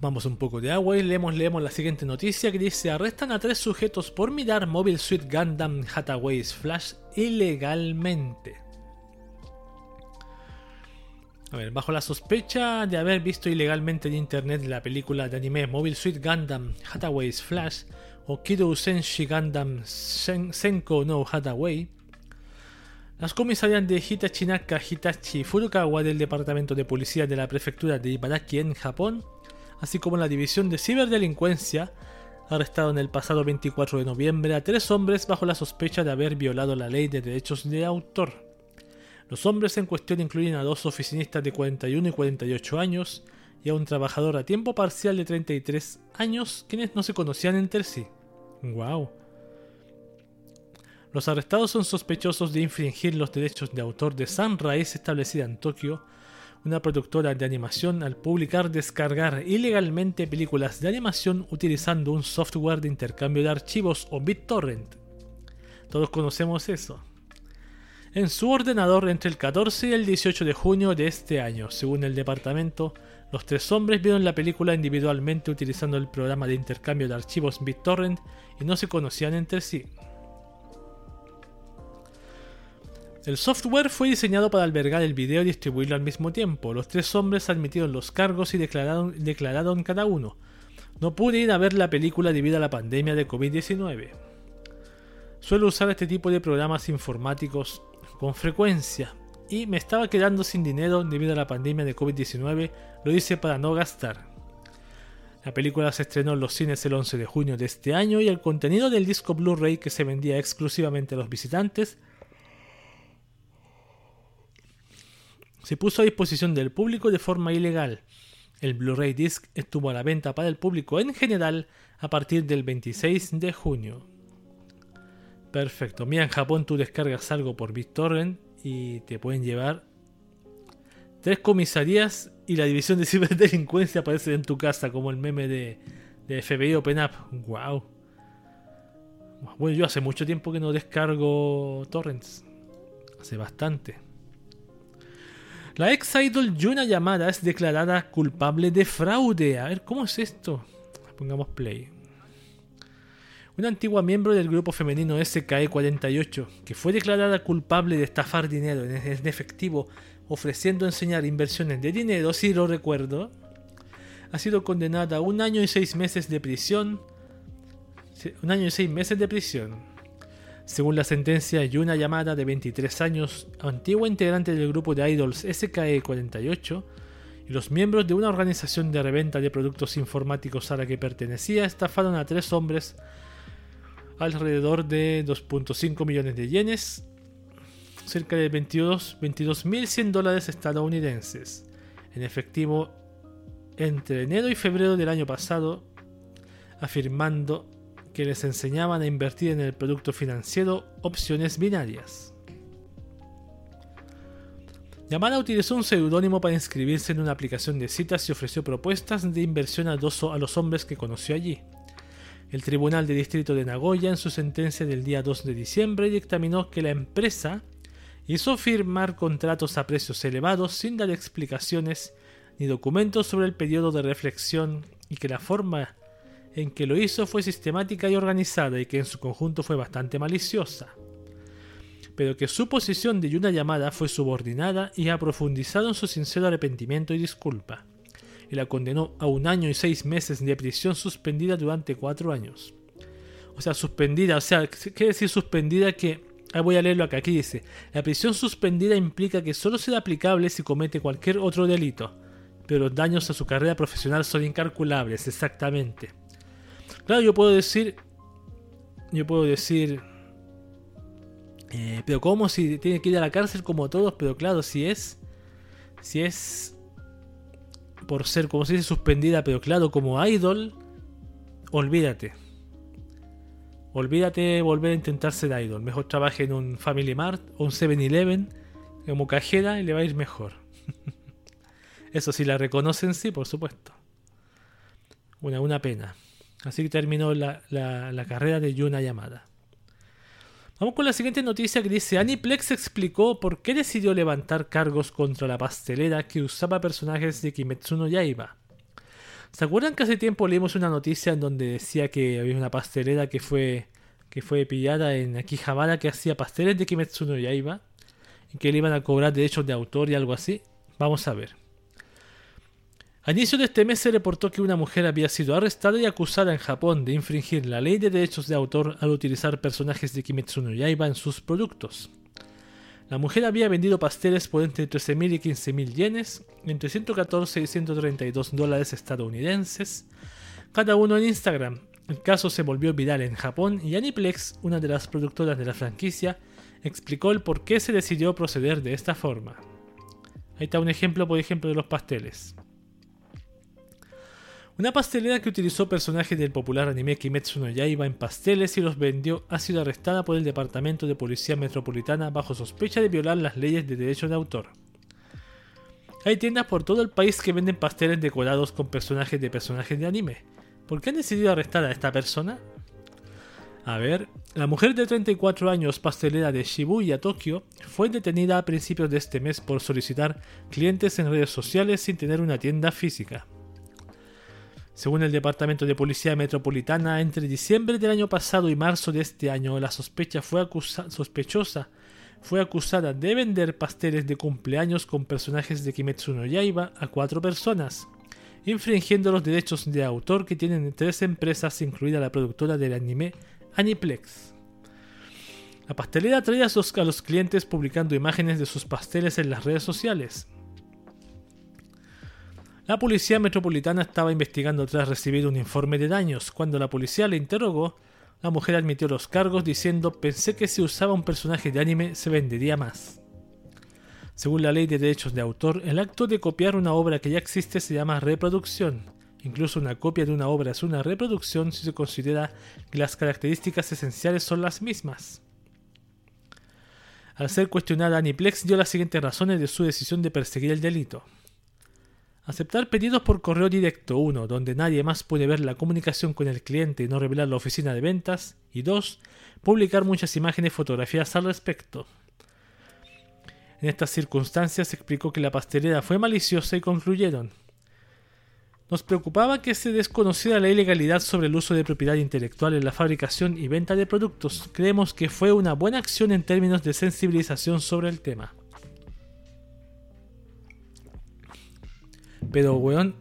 Tomamos un poco de agua y leemos, leemos la siguiente noticia que dice arrestan a tres sujetos por mirar Mobile Suit Gundam Hathaways Flash ilegalmente. A ver, bajo la sospecha de haber visto ilegalmente en internet la película de anime Mobile Suit Gundam Hathaways Flash o Kidou Senshi Gundam Senko no Hathaway, las comisarias de Hitachinaka Hitachi Furukawa del Departamento de Policía de la Prefectura de Ibaraki en Japón así como la División de Ciberdelincuencia, arrestaron el pasado 24 de noviembre a tres hombres bajo la sospecha de haber violado la ley de derechos de autor. Los hombres en cuestión incluyen a dos oficinistas de 41 y 48 años y a un trabajador a tiempo parcial de 33 años quienes no se conocían entre sí. ¡Wow! Los arrestados son sospechosos de infringir los derechos de autor de Sunrise establecida en Tokio una productora de animación al publicar descargar ilegalmente películas de animación utilizando un software de intercambio de archivos o BitTorrent. Todos conocemos eso. En su ordenador entre el 14 y el 18 de junio de este año, según el departamento, los tres hombres vieron la película individualmente utilizando el programa de intercambio de archivos BitTorrent y no se conocían entre sí. El software fue diseñado para albergar el video y distribuirlo al mismo tiempo. Los tres hombres admitieron los cargos y declararon, cada uno. No pude ir a ver la película debido a la pandemia de COVID-19. Suelo usar este tipo de programas informáticos con frecuencia y me estaba quedando sin dinero debido a la pandemia de COVID-19. Lo hice para no gastar. La película se estrenó en los cines el 11 de junio de este año y el contenido del disco Blu-ray que se vendía exclusivamente a los visitantes se puso a disposición del público de forma ilegal. El Blu-ray Disc estuvo a la venta para el público en general a partir del 26 de junio. Perfecto. Mira, en Japón tú descargas algo por BitTorrent y te pueden llevar tres comisarías y la división de ciberdelincuencia aparece en tu casa como el meme de, de FBI Open Up. ¡Wow! Bueno, yo hace mucho tiempo que no descargo torrents. Hace bastante. La ex idol Yuna Yamada es declarada culpable de fraude. A ver, ¿cómo es esto? Pongamos play. Una antigua miembro del grupo femenino SKE48, que fue declarada culpable de estafar dinero en efectivo ofreciendo enseñar inversiones de dinero, si lo recuerdo, ha sido condenada a un año y seis meses de prisión. Un año y seis meses de prisión según la sentencia, Yuna Yamada, de 23 años, antigua integrante del grupo de idols SKE48, y los miembros de una organización de reventa de productos informáticos a la que pertenecía estafaron a tres hombres alrededor de 2.5 millones de yenes, cerca de 22.100 dólares estadounidenses, en efectivo entre enero y febrero del año pasado, afirmando que les enseñaban a invertir en el producto financiero opciones binarias. Yamada utilizó un seudónimo para inscribirse en una aplicación de citas y ofreció propuestas de inversión a, a los hombres que conoció allí. El Tribunal de Distrito de Nagoya, en su sentencia del día 2 de diciembre, dictaminó que la empresa hizo firmar contratos a precios elevados sin dar explicaciones ni documentos sobre el periodo de reflexión y que la forma en que lo hizo fue sistemática y organizada y que en su conjunto fue bastante maliciosa, pero que su posición de Yuna llamada fue subordinada y ha profundizado en su sincero arrepentimiento y disculpa, y la condenó a un año y seis meses de prisión suspendida durante cuatro años. O sea, suspendida, o sea, quiere decir suspendida que Ahí voy a leerlo acá. Aquí dice: La prisión suspendida implica que solo será aplicable si comete cualquier otro delito, pero los daños a su carrera profesional son incalculables, exactamente. Claro, yo puedo decir. Yo puedo decir. Eh, pero ¿cómo si tiene que ir a la cárcel como todos? Pero claro, si es... Si es... Por ser, como se dice, suspendida, pero claro, como idol, olvídate. Olvídate de volver a intentar ser idol. Mejor trabaje en un Family Mart o un 7-Eleven como cajera y le va a ir mejor. Eso sí la reconocen, sí, por supuesto. Una, una pena. Así que terminó la, la carrera de Yuna Yamada. Vamos con la siguiente noticia que dice Aniplex explicó por qué decidió levantar cargos contra la pastelera que usaba personajes de Kimetsu no Yaiba. ¿Se acuerdan que hace tiempo leímos una noticia en donde decía que había una pastelera que fue que fue pillada en Akihabara que hacía pasteles de Kimetsu no Yaiba y que le iban a cobrar derechos de autor y algo así? Vamos a ver. A inicio de este mes se reportó que una mujer había sido arrestada y acusada en Japón de infringir la ley de derechos de autor al utilizar personajes de Kimetsu no Yaiba en sus productos. La mujer había vendido pasteles por entre 13.000 y 15.000 yenes, entre 114 y 132 dólares estadounidenses, cada uno en Instagram. El caso se volvió viral en Japón y Aniplex, una de las productoras de la franquicia, explicó el por qué se decidió proceder de esta forma. Ahí está un ejemplo, por ejemplo, de los pasteles. Una pastelera que utilizó personajes del popular anime Kimetsu no Yaiba en pasteles y los vendió ha sido arrestada por el Departamento de Policía Metropolitana bajo sospecha de violar las leyes de derecho de autor. Hay tiendas por todo el país que venden pasteles decorados con personajes de personajes de anime. ¿Por qué han decidido arrestar a esta persona? A ver, la mujer de 34 años pastelera de Shibuya, Tokio, fue detenida a principios de este mes por solicitar clientes en redes sociales sin tener una tienda física. Según el Departamento de Policía Metropolitana, entre diciembre del año pasado y marzo de este año, la sospechosa fue acusada de vender pasteles de cumpleaños con personajes de Kimetsu no Yaiba a cuatro personas, infringiendo los derechos de autor que tienen tres empresas, incluida la productora del anime Aniplex. La pastelera atrae a, a los clientes publicando imágenes de sus pasteles en las redes sociales. La policía metropolitana estaba investigando tras recibir un informe de daños. Cuando la policía le interrogó, la mujer admitió los cargos diciendo pensé que si usaba un personaje de anime se vendería más. Según la ley de derechos de autor, el acto de copiar una obra que ya existe se llama reproducción. Incluso una copia de una obra es una reproducción si se considera que las características esenciales son las mismas. Al ser cuestionada, Aniplex dio las siguientes razones de su decisión de perseguir el delito. Aceptar pedidos por correo directo 1, donde nadie más puede ver la comunicación con el cliente y no revelar la oficina de ventas. Y 2. Publicar muchas imágenes y fotografías al respecto. En estas circunstancias se explicó que la pastelera fue maliciosa y concluyeron. Nos preocupaba que se desconociera la ilegalidad sobre el uso de propiedad intelectual en la fabricación y venta de productos. Creemos que fue una buena acción en términos de sensibilización sobre el tema. Pero, weón.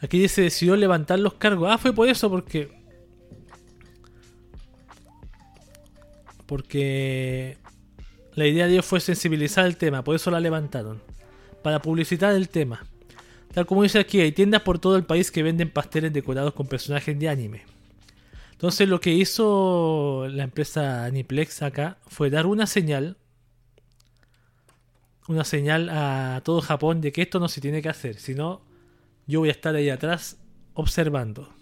Aquí se decidió levantar los cargos. Ah, fue por eso, porque. Porque. La idea de ellos fue sensibilizar el tema, por eso la levantaron. Para publicitar el tema. Tal como dice aquí, hay tiendas por todo el país que venden pasteles decorados con personajes de anime. Entonces lo que hizo la empresa Aniplex acá fue dar una señal una señal a todo Japón de que esto no se tiene que hacer, sino yo voy a estar ahí atrás observando.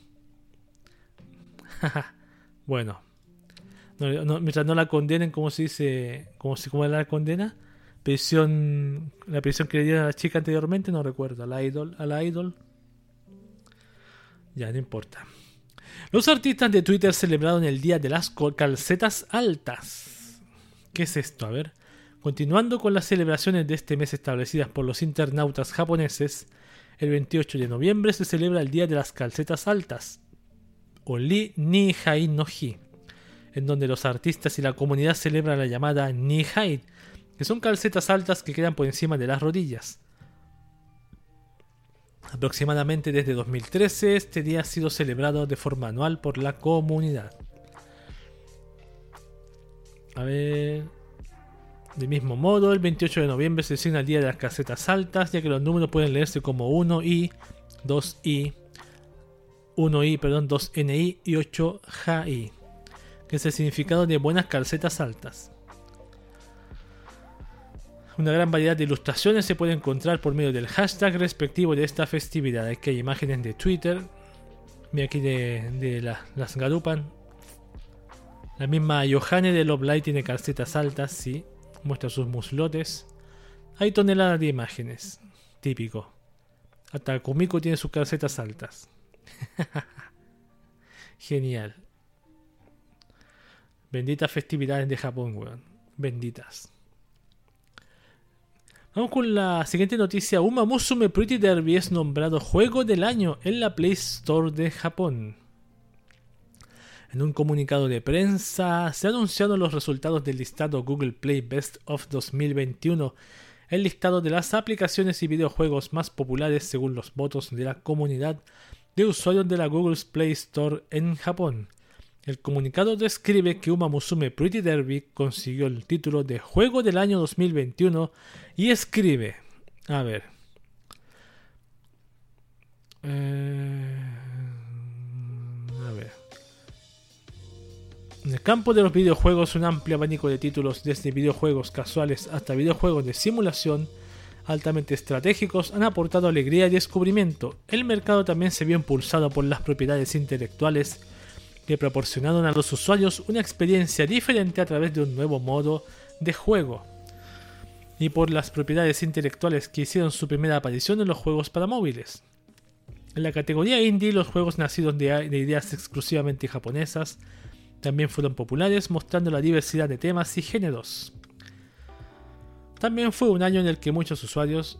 bueno, mientras no la condenen, como se dice, como se como la condena, prisión, la prisión que le dieron a la chica anteriormente, no recuerdo, a la idol, a la idol. Ya no importa. Los artistas de Twitter celebraron el día de las calcetas altas. ¿Qué es esto? A ver. Continuando con las celebraciones de este mes establecidas por los internautas japoneses, el 28 de noviembre se celebra el Día de las Calcetas Altas, o Li Nihai no Hi, en donde los artistas y la comunidad celebran la llamada Nihai, que son calcetas altas que quedan por encima de las rodillas. Aproximadamente desde 2013, este día ha sido celebrado de forma anual por la comunidad. A ver. De mismo modo, el 28 de noviembre se designa el día de las casetas altas, ya que los números pueden leerse como 1i, 2i, 1i, perdón, 2ni y 8ji. que es el significado de buenas calcetas altas. Una gran variedad de ilustraciones se puede encontrar por medio del hashtag respectivo de esta festividad. Aquí hay imágenes de Twitter. Mira aquí de, las Garupan. La misma Johanne de Love Light tiene calcetas altas, sí. Muestra sus muslotes. Hay toneladas de imágenes. Típico. Hasta Kumiko tiene sus calcetas altas. Genial. Benditas festividades de Japón, weón. Benditas. Vamos con la siguiente noticia. Uma Musume Pretty Derby es nombrado Juego del Año en la Play Store de Japón. En un comunicado de prensa se han anunciado los resultados del listado Google Play Best of 2021, el listado de las aplicaciones y videojuegos más populares según los votos de la comunidad de usuarios de la Google Play Store en Japón. El comunicado describe que Uma Musume Pretty Derby consiguió el título de Juego del Año 2021 y escribe, a ver, eh, en el campo de los videojuegos un amplio abanico de títulos desde videojuegos casuales hasta videojuegos de simulación altamente estratégicos han aportado alegría y descubrimiento. El mercado también se vio impulsado por las propiedades intelectuales que proporcionaron a los usuarios una experiencia diferente a través de un nuevo modo de juego, y por las propiedades intelectuales que hicieron su primera aparición en los juegos para móviles. En la categoría indie, los juegos nacidos de, ideas exclusivamente japonesas también fueron populares, mostrando la diversidad de temas y géneros. También fue un año en el que muchos usuarios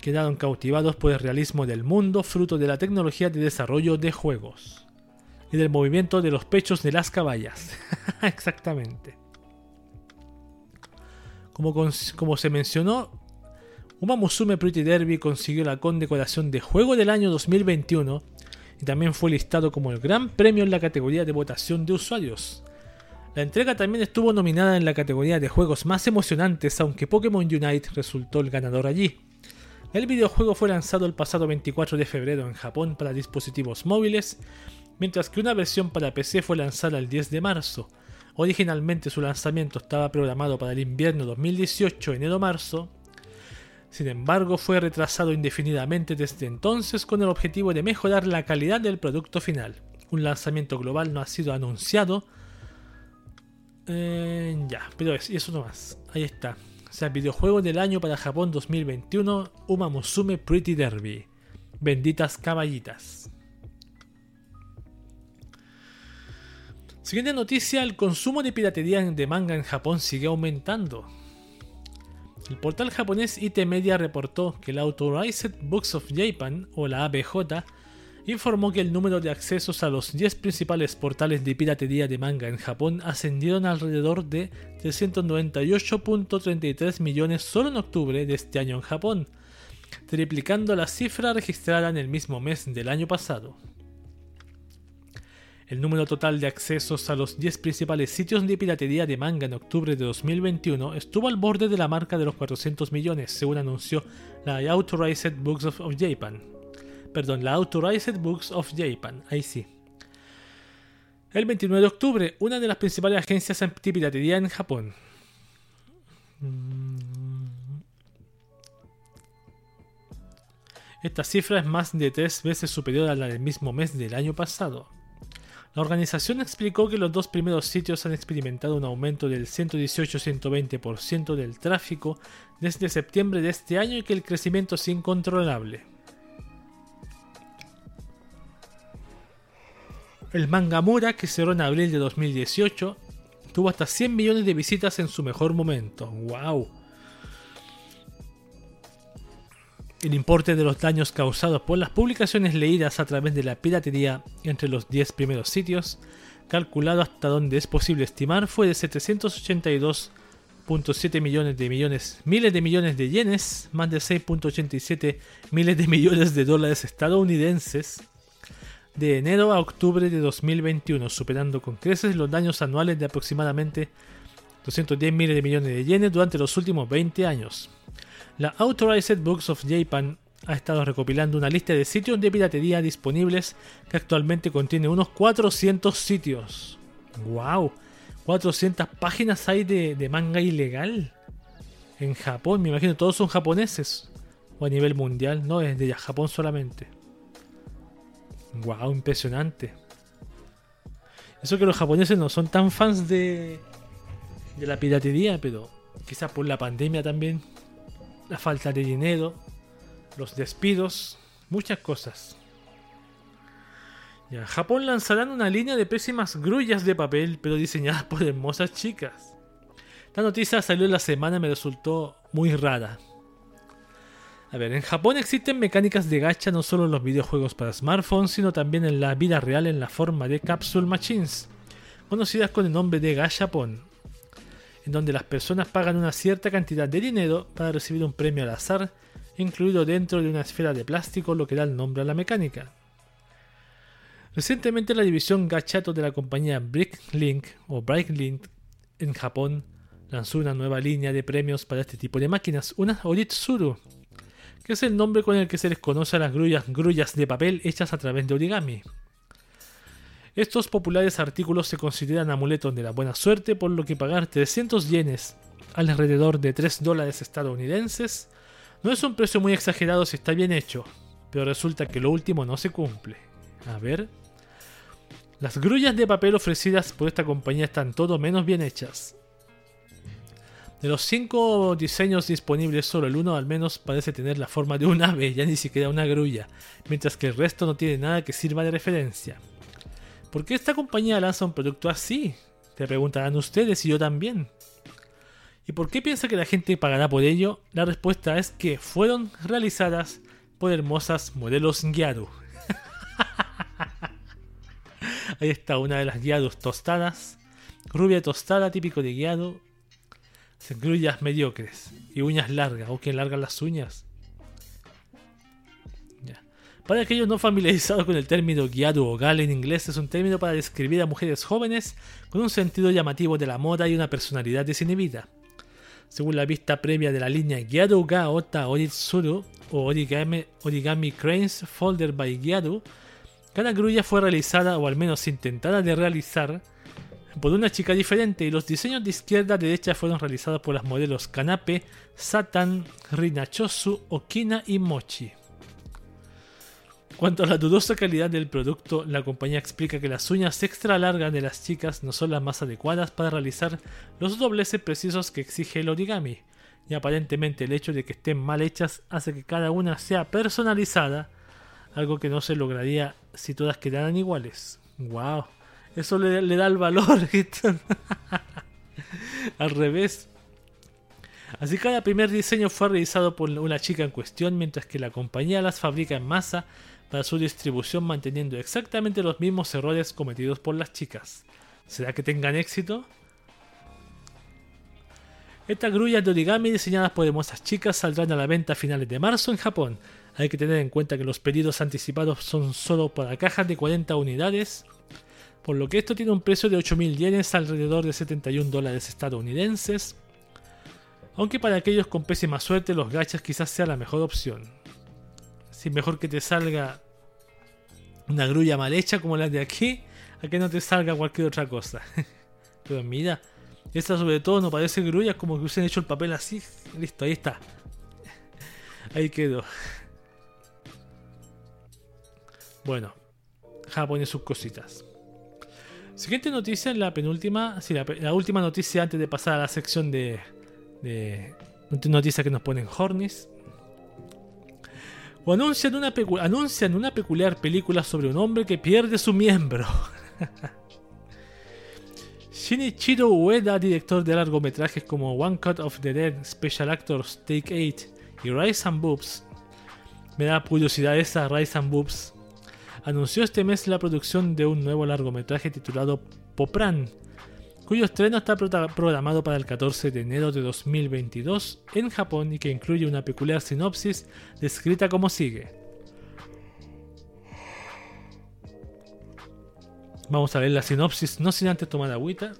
quedaron cautivados por el realismo del mundo, fruto de la tecnología de desarrollo de juegos y del movimiento de los pechos de las caballas. Exactamente. Como, como, se mencionó, Uma Musume Pretty Derby consiguió la condecoración de Juego del Año 2021 y también fue listado como el gran premio en la categoría de votación de usuarios. La entrega también estuvo nominada en la categoría de juegos más emocionantes, aunque Pokémon Unite resultó el ganador allí. El videojuego fue lanzado el pasado 24 de febrero en Japón para dispositivos móviles mientras que una versión para PC fue lanzada el 10 de marzo. Originalmente su lanzamiento estaba programado para el invierno 2018, enero-marzo. Sin embargo, fue retrasado indefinidamente desde entonces con el objetivo de mejorar la calidad del producto final. Un lanzamiento global no ha sido anunciado. Eh, ya, pero es, eso no más. Ahí está. O sea, videojuego del año para Japón 2021, Uma Musume Pretty Derby. Benditas caballitas. Siguiente noticia, el consumo de piratería de manga en Japón sigue aumentando. El portal japonés IT Media reportó que la Authorized Books of Japan, o la ABJ, informó que el número de accesos a los 10 principales portales de piratería de manga en Japón ascendieron alrededor de 398.33 millones solo en octubre de este año en Japón, triplicando la cifra registrada en el mismo mes del año pasado. El número total de accesos a los 10 principales sitios de piratería de manga en octubre de 2021 estuvo al borde de la marca de los 400 millones, según anunció la Authorized Books of, Japan. Perdón, la Authorized Books of Japan, ahí sí. El 29 de octubre, una de las principales agencias anti-piratería en Japón. Esta cifra es más de tres veces superior a la del mismo mes del año pasado. La organización explicó que los dos primeros sitios han experimentado un aumento del 118-120% del tráfico desde septiembre de este año y que el crecimiento es incontrolable. El Mangamura, que cerró en abril de 2018, tuvo hasta 100 millones de visitas en su mejor momento. ¡Wow! El importe de los daños causados por las publicaciones leídas a través de la piratería entre los 10 primeros sitios, calculado hasta donde es posible estimar, fue de 782.7 millones de millones, miles de millones de yenes, más de 6.87 miles de millones de dólares estadounidenses, de enero a octubre de 2021, superando con creces los daños anuales de aproximadamente 210 miles de millones de yenes durante los últimos 20 años. La Authorized Books of Japan ha estado recopilando una lista de sitios de piratería disponibles que actualmente contiene unos 400 sitios. ¡Wow! 400 páginas hay de, manga ilegal en Japón. Me imagino todos son japoneses. O a nivel mundial, no es de Japón solamente. ¡Wow! Impresionante. Eso que los japoneses no son tan fans de, de la piratería, pero quizás por la pandemia también, la falta de dinero, los despidos, muchas cosas. Ya, Japón lanzarán una línea de pésimas grullas de papel, pero diseñadas por hermosas chicas. La noticia salió en la semana y me resultó muy rara. A ver, en Japón existen mecánicas de gacha no solo en los videojuegos para smartphones, sino también en la vida real en la forma de capsule machines, conocidas con el nombre de gachapon, en donde las personas pagan una cierta cantidad de dinero para recibir un premio al azar, incluido dentro de una esfera de plástico, lo que da el nombre a la mecánica. Recientemente la división gachato de la compañía Bricklink o Bricklink en Japón lanzó una nueva línea de premios para este tipo de máquinas, una Oritsuru, que es el nombre con el que se les conoce a las grullas, grullas de papel hechas a través de origami. Estos populares artículos se consideran amuletos de la buena suerte, por lo que pagar 300 yenes, alrededor de 3 dólares estadounidenses, no es un precio muy exagerado si está bien hecho, pero resulta que lo último no se cumple. A ver. Las grullas de papel ofrecidas por esta compañía están todo menos bien hechas. De los cinco diseños disponibles, solo el uno al menos parece tener la forma de un ave, ya ni siquiera una grulla, mientras que el resto no tiene nada que sirva de referencia. ¿Por qué esta compañía lanza un producto así? Te preguntarán ustedes y yo también. ¿Y por qué piensa que la gente pagará por ello? La respuesta es que fueron realizadas por hermosas modelos Gyaru. Ahí está una de las Gyarus tostadas. Rubia tostada, típico de Gyaru grullas mediocres y uñas largas. ¿O que largan las uñas? Para aquellos no familiarizados con el término guiado o gal en inglés, es un término para describir a mujeres jóvenes con un sentido llamativo de la moda y una personalidad desinhibida. Según la vista previa de la línea Gyado ga Ota Oritsuru o Origami, Origami Cranes Folder by Gyado, cada grulla fue realizada o al menos intentada de realizar por una chica diferente y los diseños de izquierda a derecha fueron realizados por las modelos Kanape, Satan, Rinachosu, Okina y Mochi. Cuanto a la dudosa calidad del producto, la compañía explica que las uñas extra largas de las chicas no son las más adecuadas para realizar los dobleces precisos que exige el origami, y aparentemente el hecho de que estén mal hechas hace que cada una sea personalizada, algo que no se lograría si todas quedaran iguales. ¡Wow! Eso le, da el valor. Al revés. Así cada primer diseño fue realizado por una chica en cuestión, mientras que la compañía las fabrica en masa para su distribución manteniendo exactamente los mismos errores cometidos por las chicas. ¿Será que tengan éxito? Estas grullas de origami diseñadas por hermosas chicas saldrán a la venta a finales de marzo en Japón. Hay que tener en cuenta que los pedidos anticipados son solo para cajas de 40 unidades por lo que esto tiene un precio de 8.000 yenes, alrededor de 71 dólares estadounidenses. Aunque para aquellos con pésima suerte, los gachas quizás sea la mejor opción. Si mejor que te salga una grulla mal hecha como la de aquí, a que no te salga cualquier otra cosa. Pero mira, esta sobre todo no parece grulla, como que hubiesen hecho el papel así. Listo, ahí está. Ahí quedó. Bueno, Japón y sus cositas. Siguiente noticia, la penúltima, sí, la, última noticia antes de pasar a la sección de, de noticias que nos ponen Hornis. O anuncian una, peculiar película sobre un hombre que pierde su miembro. Shinichiro Ueda, director de largometrajes como One Cut of the Dead, Special Actors Take 8 y Rise and Boobs. Me da curiosidad esa Rise and Boobs anunció este mes la producción de un nuevo largometraje titulado Popran, cuyo estreno está programado para el 14 de enero de 2022 en Japón y que incluye una peculiar sinopsis descrita como sigue. Vamos a ver la sinopsis, no sin antes tomar agüita.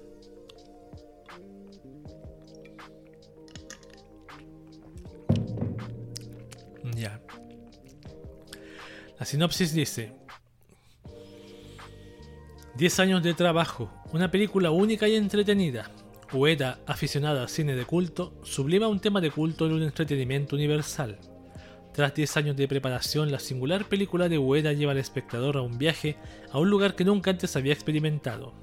Ya. La sinopsis dice, 10 años de trabajo, una película única y entretenida. Ueda, aficionada al cine de culto, sublima un tema de culto en un entretenimiento universal. Tras 10 años de preparación, la singular película de Ueda lleva al espectador a un viaje a un lugar que nunca antes había experimentado.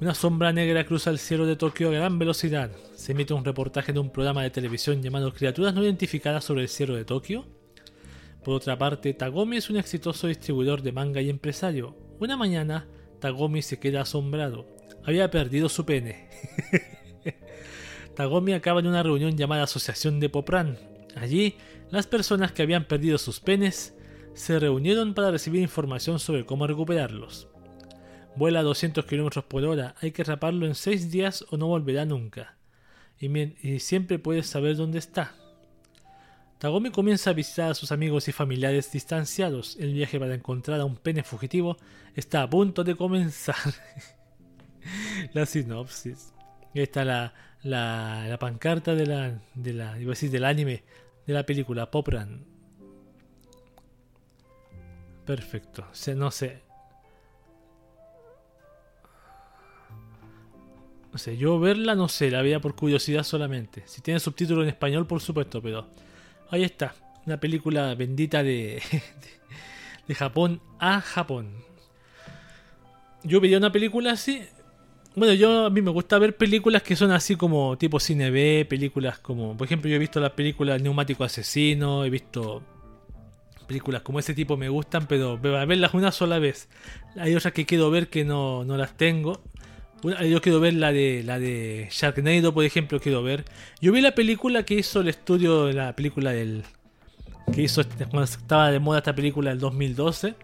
Una sombra negra cruza el cielo de Tokio a gran velocidad. Se emite un reportaje de un programa de televisión llamado Criaturas no identificadas sobre el cielo de Tokio. Por otra parte, Tagomi es un exitoso distribuidor de manga y empresario. Una mañana, Tagomi se queda asombrado. Había perdido su pene. Tagomi acaba en una reunión llamada Asociación de Popran. Allí, las personas que habían perdido sus penes se reunieron para recibir información sobre cómo recuperarlos. Vuela a 200 km por hora, hay que raparlo en 6 días o no volverá nunca. Y, y siempre puedes saber dónde está. Tagomi comienza a visitar a sus amigos y familiares distanciados. El viaje para encontrar a un pene fugitivo está a punto de comenzar. la sinopsis. Ahí está la, la, pancarta de la, de la, iba a decir, del anime, de la película Popran. Perfecto. no sé. No sé, yo verla no sé, la veía por curiosidad solamente. Si tiene subtítulo en español, por supuesto, pero Ahí está, una película bendita de, de, Japón a Japón. Yo veía una película así. Bueno, yo a mí me gusta ver películas que son así como tipo cine B, películas como, por ejemplo, yo he visto la película Neumático Asesino, he visto películas como ese tipo me gustan, pero a verlas una sola vez. Hay otras que quiero ver que no, no las tengo. Yo quiero ver la de la de Sharknado, por ejemplo, quiero ver. Yo vi la película que hizo el estudio, la película del que hizo este, cuando estaba de moda esta película del 2012.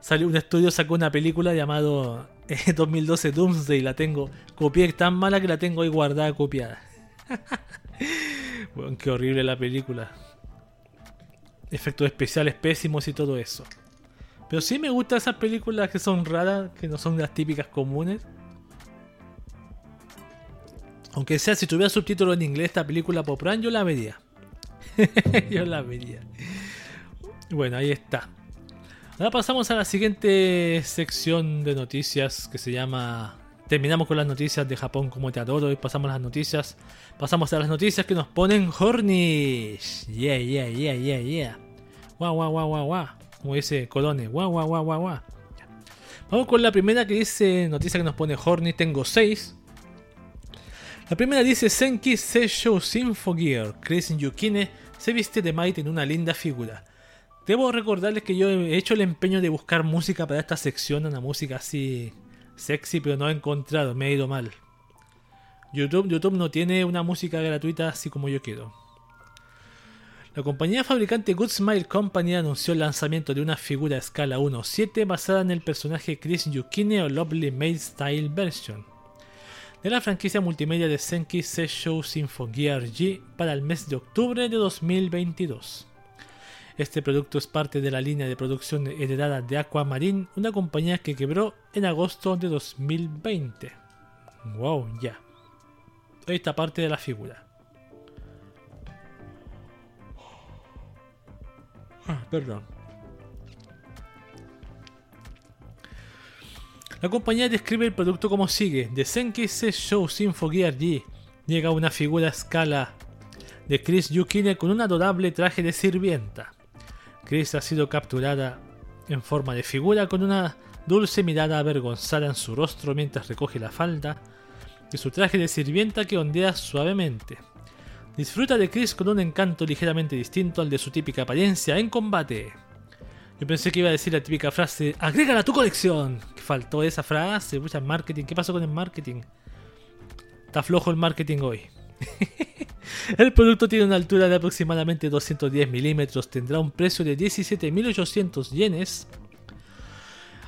Salió un estudio sacó una película llamado 2012 eh, Doomsday, la tengo copié tan mala que la tengo ahí guardada copiada. bueno, qué horrible la película. Efectos especiales pésimos y todo eso. Pero sí me gustan esas películas que son raras, que no son las típicas comunes. Aunque sea, si tuviera subtítulo en inglés esta película Popran, yo la vería. yo la vería. Bueno, ahí está. Ahora pasamos a la siguiente sección de noticias que se llama... Terminamos con las noticias de Japón como te adoro y pasamos a las noticias. Pasamos a las noticias que nos ponen hornish. Yeah, yeah, yeah, yeah, yeah. Guau, guau, guau, guau, guau. Como dice Colone. Guau, guau, guau, guau, guau. Vamos con la primera que dice noticia que nos pone Horny. Tengo 6. La primera dice Senki Seishou Symphogear. Chris Yukine se viste de Might en una linda figura. Debo recordarles que yo he hecho el empeño de buscar música para esta sección, una música así sexy, pero no he encontrado, me ha ido mal. YouTube, YouTube no tiene una música gratuita así como yo quiero. La compañía fabricante Good Smile Company anunció el lanzamiento de una figura a escala 1.7 basada en el personaje Chris Yukine o Lovely Maid Style Version de la franquicia multimedia de Senki Seishou Symphogear G para el mes de octubre de 2022. Este producto es parte de la línea de producción heredada de Aquamarine, una compañía que quebró en agosto de 2020. Wow, ya. Esta parte de la figura. Ah, perdón. La compañía describe el producto como sigue: The Senki Show Symphogear G llega una figura a escala de Chris Yukine con un adorable traje de sirvienta. Chris ha sido capturada en forma de figura con una dulce mirada avergonzada en su rostro mientras recoge la falda de su traje de sirvienta que ondea suavemente. Disfruta de Chris con un encanto ligeramente distinto al de su típica apariencia en combate. Yo pensé que iba a decir la típica frase, agrégala a tu colección. Que faltó esa frase, mucha marketing. ¿Qué pasó con el marketing? Está flojo el marketing hoy. el producto tiene una altura de aproximadamente 210 milímetros, tendrá un precio de 17.800 yenes,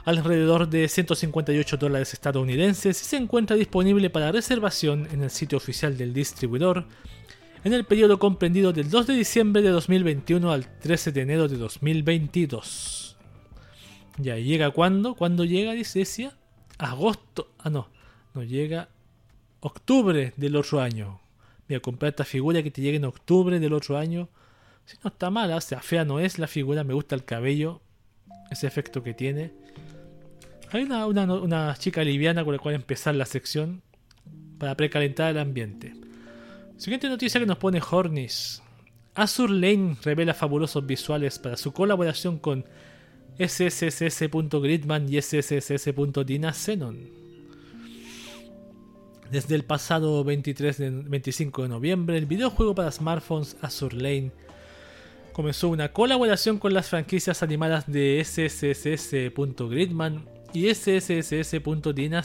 alrededor de 158 dólares estadounidenses y se encuentra disponible para reservación en el sitio oficial del distribuidor en el periodo comprendido del 2 de diciembre de 2021 al 13 de enero de 2022. Ya, ¿llega cuándo? ¿Cuándo llega? Dice decía. Agosto. Ah, no. No llega. Octubre del otro año. Voy a comprar esta figura que te llegue en octubre del otro año. Si no está mala, o sea, fea no es la figura, me gusta el cabello, ese efecto que tiene. Hay una, una chica liviana con la cual empezar la sección para precalentar el ambiente. Siguiente noticia que nos pone Hornis. Azur Lane revela fabulosos visuales para su colaboración con SSS.Gridman y SSS.Dina Desde el pasado 23 de, 25 de noviembre, el videojuego para smartphones Azur Lane comenzó una colaboración con las franquicias animadas de SSS.Gridman y SSS.Dina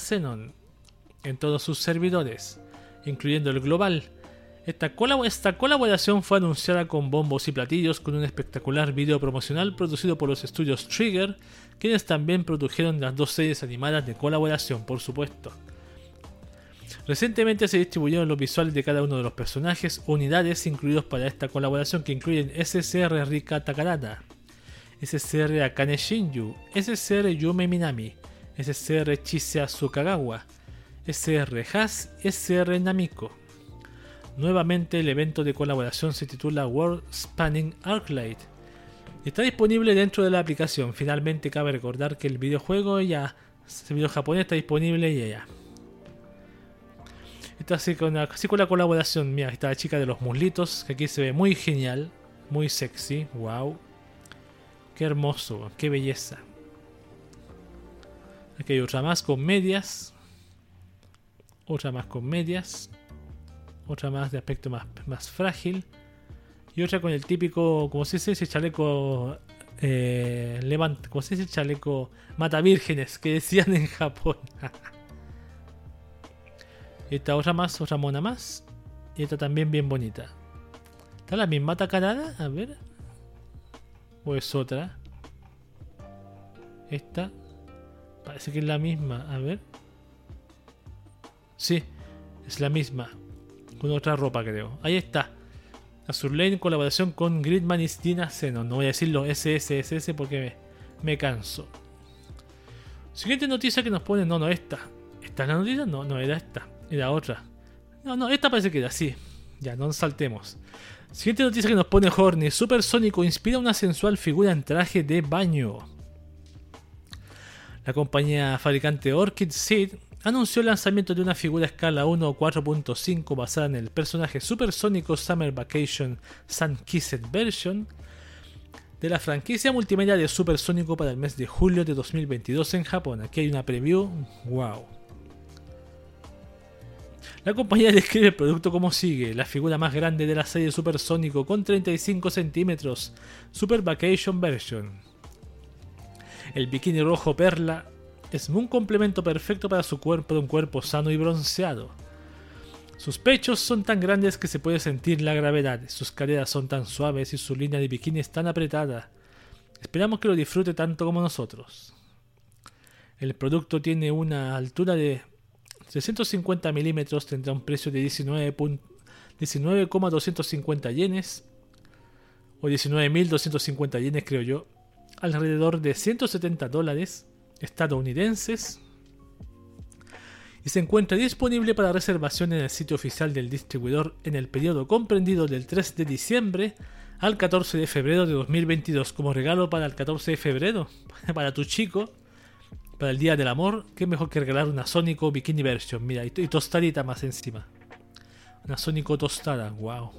en todos sus servidores, incluyendo el global. Esta, colaboración fue anunciada con bombos y platillos con un espectacular video promocional producido por los estudios Trigger, quienes también produjeron las dos series animadas de colaboración, por supuesto. Recientemente se distribuyeron los visuales de cada uno de los personajes, unidades incluidos para esta colaboración que incluyen SCR Rika Takarada, SCR Akane Shinju, SCR Yume Minami, SCR Chise Sukagawa, SR Has, SR Namiko. Nuevamente el evento de colaboración se titula World Spanning Arclight. Está disponible dentro de la aplicación. Finalmente cabe recordar que el videojuego ya, el video japonés está disponible ya ya. Está así con, la, con la colaboración. Mira, está la chica de los muslitos, que aquí se ve muy genial, muy sexy. Wow. Qué hermoso, qué belleza. Aquí hay otra más con medias otra más con medias, otra más de aspecto más, más frágil y otra con el típico, como se dice, ese chaleco eh, levant, como se dice, chaleco mata vírgenes que decían en Japón. esta otra más, otra mona más y esta también bien bonita. ¿Está la misma tacarada? A ver. ¿O es otra? Esta. Parece que es la misma. A ver. Sí, es la misma. Con otra ropa, creo. Ahí está. Azur Lane colaboración con Gridman y Xenon. No voy a decirlo SSSS porque me, canso. Siguiente noticia que nos pone. No, no, esta. ¿Esta es la noticia? No, no era esta. Era otra. No, no, esta parece que era así. Ya, no saltemos. Siguiente noticia que nos pone Horny. Supersónico inspira una sensual figura en traje de baño. La compañía fabricante Orchid Seed anunció el lanzamiento de una figura a escala 1 4.5 basada en el personaje supersónico Summer Vacation Sun Kissed Version de la franquicia multimedia de Supersónico para el mes de julio de 2022 en Japón. Aquí hay una preview. ¡Wow! La compañía describe el producto como sigue: la figura más grande de la serie Supersónico con 35 centímetros, Super Vacation Version. El bikini rojo perla es un complemento perfecto para su cuerpo de un cuerpo sano y bronceado. Sus pechos son tan grandes que se puede sentir la gravedad, sus caderas son tan suaves y su línea de bikini es tan apretada. Esperamos que lo disfrute tanto como nosotros. El producto tiene una altura de 650 milímetros, tendrá un precio de 19,250 yenes, o 19.250 yenes creo yo, alrededor de 170 dólares estadounidenses y se encuentra disponible para reservación en el sitio oficial del distribuidor en el periodo comprendido del 3 de diciembre al 14 de febrero de 2022 como regalo para el 14 de febrero para tu chico para el día del amor qué mejor que regalar una Sonico Bikini Version. Mira y, tostadita más encima. Una Sonico tostada wow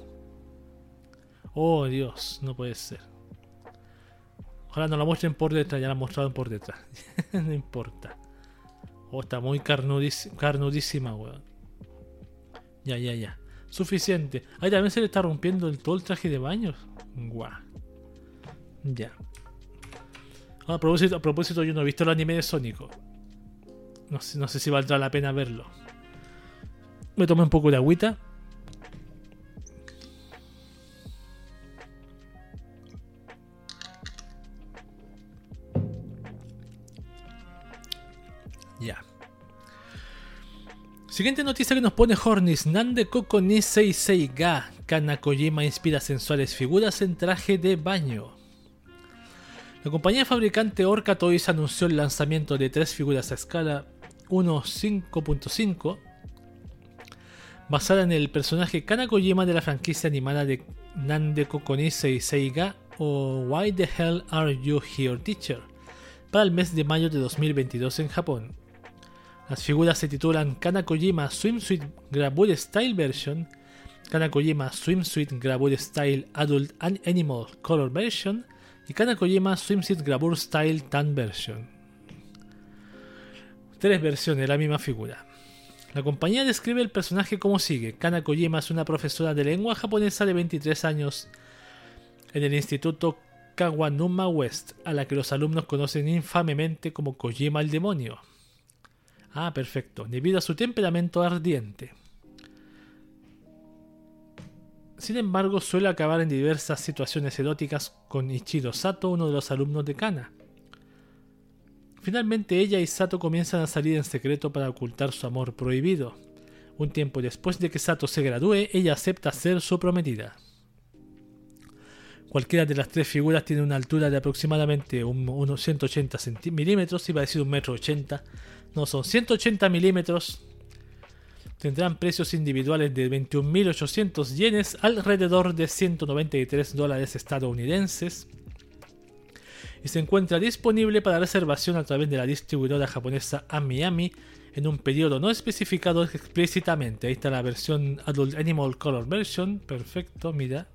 oh Dios no puede ser Ojalá no la muestren por detrás, ya la mostraron por detrás. no importa. Oh, está muy carnudísima, weón. Ya, ya, ya. Suficiente. Ahí también se le está rompiendo el, todo el traje de baños. Guau. Ya. Ah, a, propósito, a propósito, yo no he visto el anime de Sónico. No sé, no sé si valdrá la pena verlo. Me tomé un poco de agüita. Siguiente noticia que nos pone Hornis. Nande Koko ni Seisei ga. Kanakojima inspira sensuales figuras en traje de baño. La compañía fabricante Orca Toys anunció el lanzamiento de tres figuras a escala 1.5.5 basada en el personaje Kanakojima de la franquicia animada de Nande Koko ni Seisei ga o Why the Hell Are You Here Teacher para el mes de mayo de 2022 en Japón. Las figuras se titulan Kanakojima Swimsuit Grabur Style Version, Kanakojima Swimsuit Grabur Style Adult and Animal Color Version y Kanakojima Swimsuit Grabur Style Tan Version. Tres versiones de la misma figura. La compañía describe el personaje como sigue. Kana Kojima es una profesora de lengua japonesa de 23 años en el Instituto Kawanuma West, a la que los alumnos conocen infamemente como Kojima el demonio. Ah, perfecto, debido a su temperamento ardiente. Sin embargo, suele acabar en diversas situaciones eróticas con Ichiro Sato, uno de los alumnos de Kana. Finalmente ella y Sato comienzan a salir en secreto para ocultar su amor prohibido. Un tiempo después de que Sato se gradúe, ella acepta ser su prometida. Cualquiera de las tres figuras tiene una altura de aproximadamente unos 180 milímetros, iba a decir un metro 80. No, son 180 milímetros. Tendrán precios individuales de 21.800 yenes, alrededor de 193 dólares estadounidenses y se encuentra disponible para reservación a través de la distribuidora japonesa Amiami en un periodo no especificado explícitamente. Ahí está la versión Adult Animal Color Version. Perfecto, mira.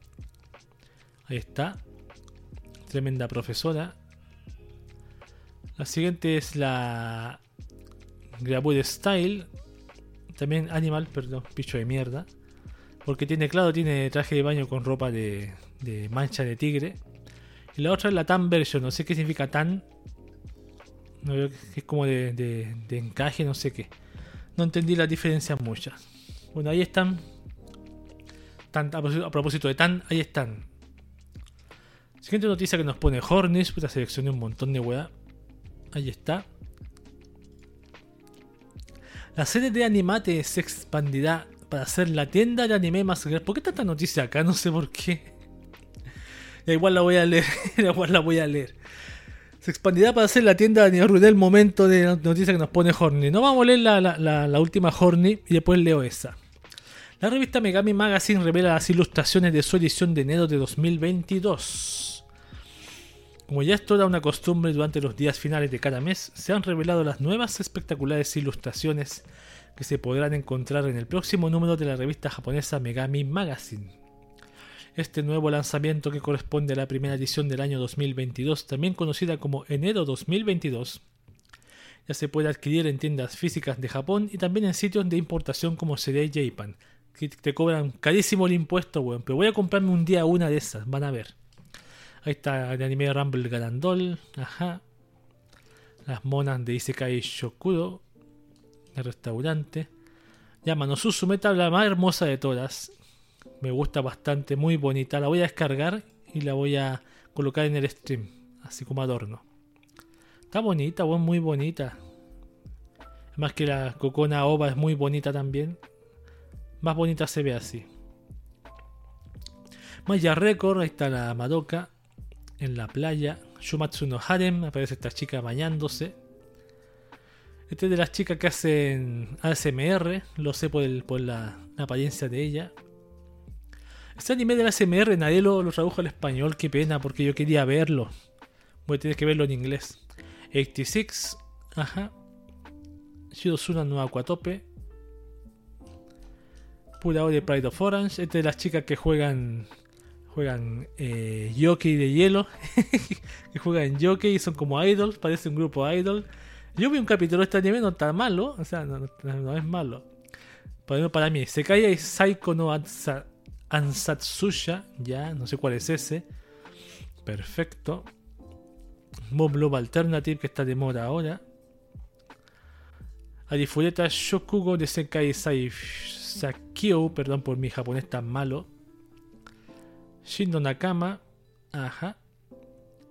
Ahí está. Tremenda profesora. La siguiente es la Grabude Style. También Animal, perdón, picho de mierda. Porque tiene, claro, tiene traje de baño con ropa de, mancha de tigre. Y la otra es la TAN version, no sé qué significa TAN. No, es como de, encaje, no sé qué. No entendí las diferencias muchas. Bueno, ahí están. a propósito de TAN, ahí están. Siguiente noticia que nos pone Hornis. Puta, seleccioné un montón de weá. Ahí está. La serie de Animate se expandirá para ser la tienda de anime más grande. ¿Por qué tanta noticia acá? No sé por qué igual la voy a leer. igual la voy a leer. Se expandirá para hacer la tienda de nivel el momento de noticia que nos pone Horny. No vamos a leer la, última Horny y después leo esa. La revista Megami Magazine revela las ilustraciones de su edición de enero de 2022. Como ya es toda una costumbre durante los días finales de cada mes, se han revelado las nuevas espectaculares ilustraciones que se podrán encontrar en el próximo número de la revista japonesa Megami Magazine. Este nuevo lanzamiento que corresponde a la primera edición del año 2022, también conocida como enero 2022, ya se puede adquirir en tiendas físicas de Japón y también en sitios de importación como CD Japan, que te cobran carísimo el impuesto. Pero voy a comprarme un día una de esas, van a ver. Ahí está el anime Rumble Garandol, ajá. Las monas de Isekai Shokuro, el restaurante. Llama Susume la más hermosa de todas. Me gusta bastante, muy bonita. La voy a descargar y la voy a colocar en el stream, así como adorno. Está bonita, muy bonita. Más que la Cocona Ova es muy bonita también. Más bonita se ve así. Maya Record, ahí está la Madoka en la playa. Shumatsu no Harem, aparece esta chica bañándose. Este es de las chicas que hacen ASMR, lo sé por, la apariencia de ella. Este anime de la SMR nadie lo, tradujo al español, qué pena, porque yo quería verlo. Voy a tener que verlo en inglés. 86, ajá. Shirosuna no Aquatope. Pura de Pride of Orange. Esta de las chicas que juegan. Juegan eh, Yoki de hielo. que juegan Yoki y son como idols. Parece un grupo idol. Yo vi un capítulo de este anime, no está malo. O sea, no, es malo. Para, para mí, se cae Psycho no Ansatsuya, ya, no sé cuál es ese. Perfecto. Mob Love Alternative, que está de moda ahora. Arifureta Shokugo de Sekai Sai perdón por mi japonés tan malo. Shindo Nakama, ajá.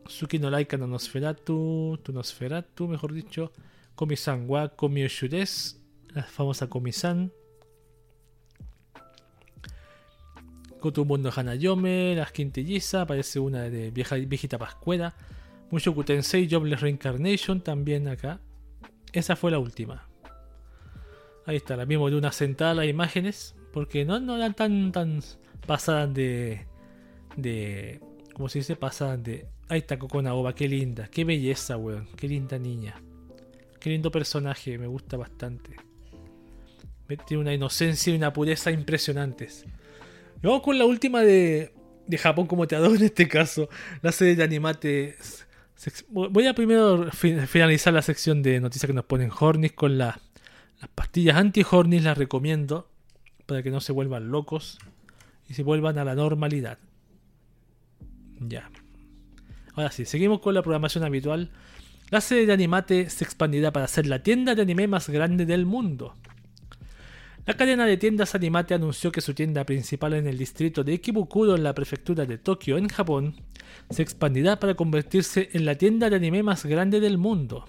Suki no Laika no Nosferatu, Nosferatu, mejor dicho. Komi-san wa Komi la famosa Komi-san. Hanayome, las quintillizas, aparece una de vieja, viejita pascuera. Mushoku Tensei Jobless Reincarnation también acá. Esa fue la última. Ahí está, la misma de una sentada las imágenes. Porque no, no eran tan, tan pasadas de. De. ¿Cómo se dice? Pasadas de Ahí está Coco Naoba, qué linda, qué belleza, weón. Qué linda niña. Qué lindo personaje, me gusta bastante. Tiene una inocencia y una pureza impresionantes. vamos con la última de, de Japón como te adoro en este caso. La serie de Animate. Voy a primero finalizar la sección de noticias que nos ponen Hornis con las pastillas anti-Hornis. Las recomiendo para que no se vuelvan locos y se vuelvan a la normalidad. Ya. Ahora sí, seguimos con la programación habitual. La serie de Animate se expandirá para ser la tienda de anime más grande del mundo. La cadena de tiendas Animate anunció que su tienda principal en el distrito de Ikebukuro en la prefectura de Tokio, en Japón, se expandirá para convertirse en la tienda de anime más grande del mundo.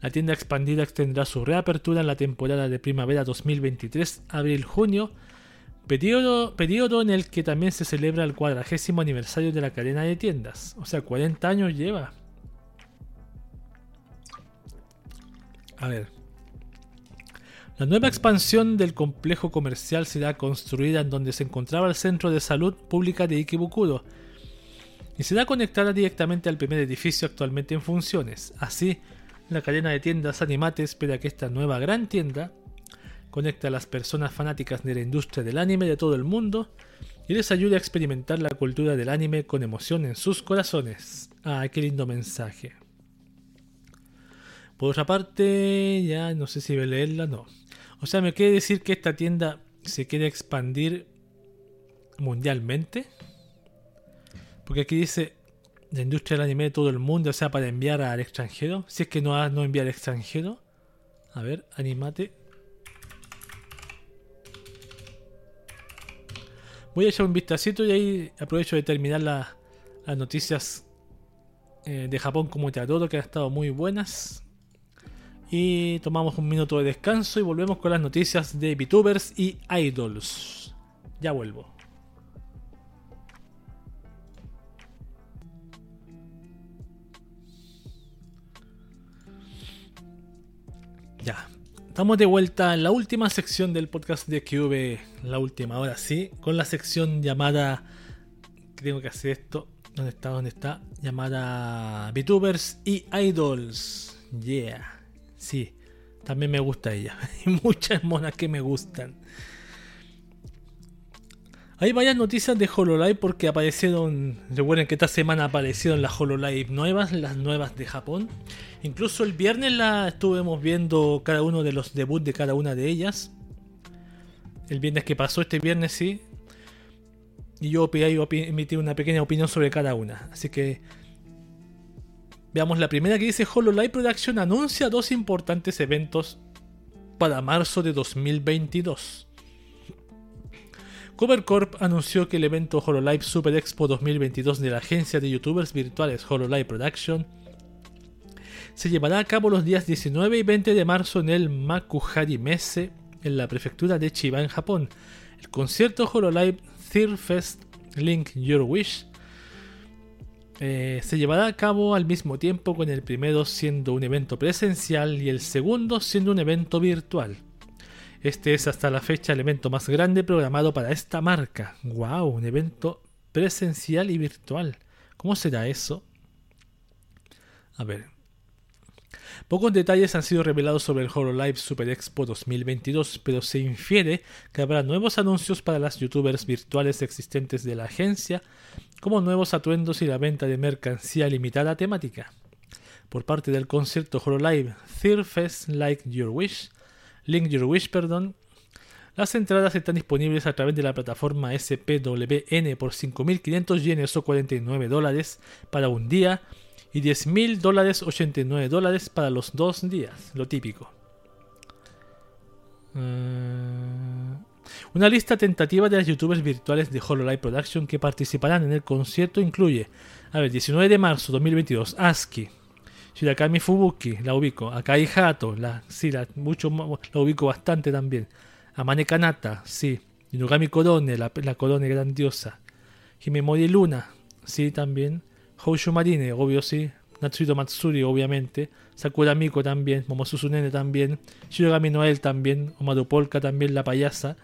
La tienda expandida extendrá su reapertura en la temporada de primavera 2023, abril-junio, periodo, periodo en el que también se celebra el cuadragésimo aniversario de la cadena de tiendas. O sea, 40 años lleva. A ver. La nueva expansión del complejo comercial será construida en donde se encontraba el centro de salud pública de Ikebukuro y será conectada directamente al primer edificio actualmente en funciones. Así, la cadena de tiendas Animate espera que esta nueva gran tienda conecte a las personas fanáticas de la industria del anime de todo el mundo y les ayude a experimentar la cultura del anime con emoción en sus corazones. Ah, qué lindo mensaje. Por otra parte, ya no sé si voy a leerla, no. O sea, me quiere decir que esta tienda se quiere expandir mundialmente. Porque aquí dice la industria del anime de todo el mundo, o sea, para enviar al extranjero. Si es que no, no envía al extranjero. A ver, animate. Voy a echar un vistacito y ahí aprovecho de terminar las noticias eh, de Japón como te adoro, que han estado muy buenas. Y tomamos un minuto de descanso y volvemos con las noticias de VTubers y Idols. Ya vuelvo. Estamos de vuelta en la última sección del podcast de QV. La última, ahora sí. Con la sección llamada. Tengo que hacer esto. ¿Dónde está? ¿Dónde está? Llamada VTubers y Idols. Yeah. Sí, también me gusta ella. Hay muchas monas que me gustan. Hay varias noticias de HoloLive porque aparecieron. Recuerden que esta semana aparecieron las HoloLive nuevas, las nuevas de Japón. Incluso el viernes la estuvimos viendo cada uno de los debuts de cada una de ellas. El viernes que pasó, este viernes sí. Y yo emití una pequeña opinión sobre cada una. Así que Veamos la primera que dice HoloLive Production anuncia dos importantes eventos para marzo de 2022. CoverCorp anunció que el evento HoloLive Super Expo 2022 de la agencia de youtubers virtuales HoloLive Production se llevará a cabo los días 19 y 20 de marzo en el Makuhari Messe en la prefectura de Chiba en Japón. El concierto HoloLive Third Fest Link Your Wish eh, se llevará a cabo al mismo tiempo con el primero siendo un evento presencial y el segundo siendo un evento virtual. Este es hasta la fecha el evento más grande programado para esta marca. ¡Wow! Un evento presencial y virtual. ¿Cómo será eso? A ver, Pocos detalles han sido revelados sobre el HoloLive Super Expo 2022, pero se infiere que habrá nuevos anuncios para las youtubers virtuales existentes de la agencia, como nuevos atuendos y la venta de mercancía limitada temática. Por parte del concierto HoloLive Third Fest Like Your Wish, Link Your Wish, perdón, las entradas están disponibles a través de la plataforma SPWN por 5.500 yenes o 49 dólares para un día y 10 mil dólares 89 dólares para los dos días, lo típico. Eh, una lista tentativa de las youtubers virtuales de HoloLive Production que participarán en el concierto incluye, a ver, 19 de marzo 2022, ASCII, Shirakami Fubuki, la ubico, Akai Hato, la, sí, la, la ubico bastante también, Amane Kanata, sí, Inugami Korone, la, la Korone grandiosa, Himemori Luna, sí, también, Houshu Marine, obvio sí. Natsuhito Matsuri, obviamente. Sakura Miko también. Momosusu Nene también. Shirogami Noel también. Omaru Polka también, la payasa.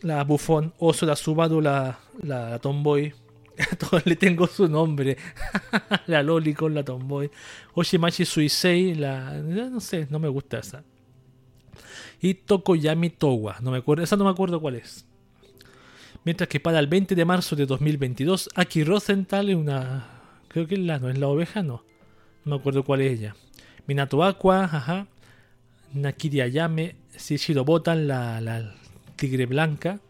La Bufón. Oso, la Subaru, la, la, Tomboy. Le tengo su nombre. la Loli con la Tomboy. Oshimachi Suisei, la. No sé, no me gusta esa. Y Tokoyami Towa. No me acuerdo, esa no me acuerdo cuál es. Mientras que para el 20 de marzo de 2022, Aki Rosenthal es una. Creo que es la, no es la oveja, no. No me acuerdo cuál es ella. Minato Aqua, ajá. Nakiri Ayame, Shishiro Botan, la, la tigre blanca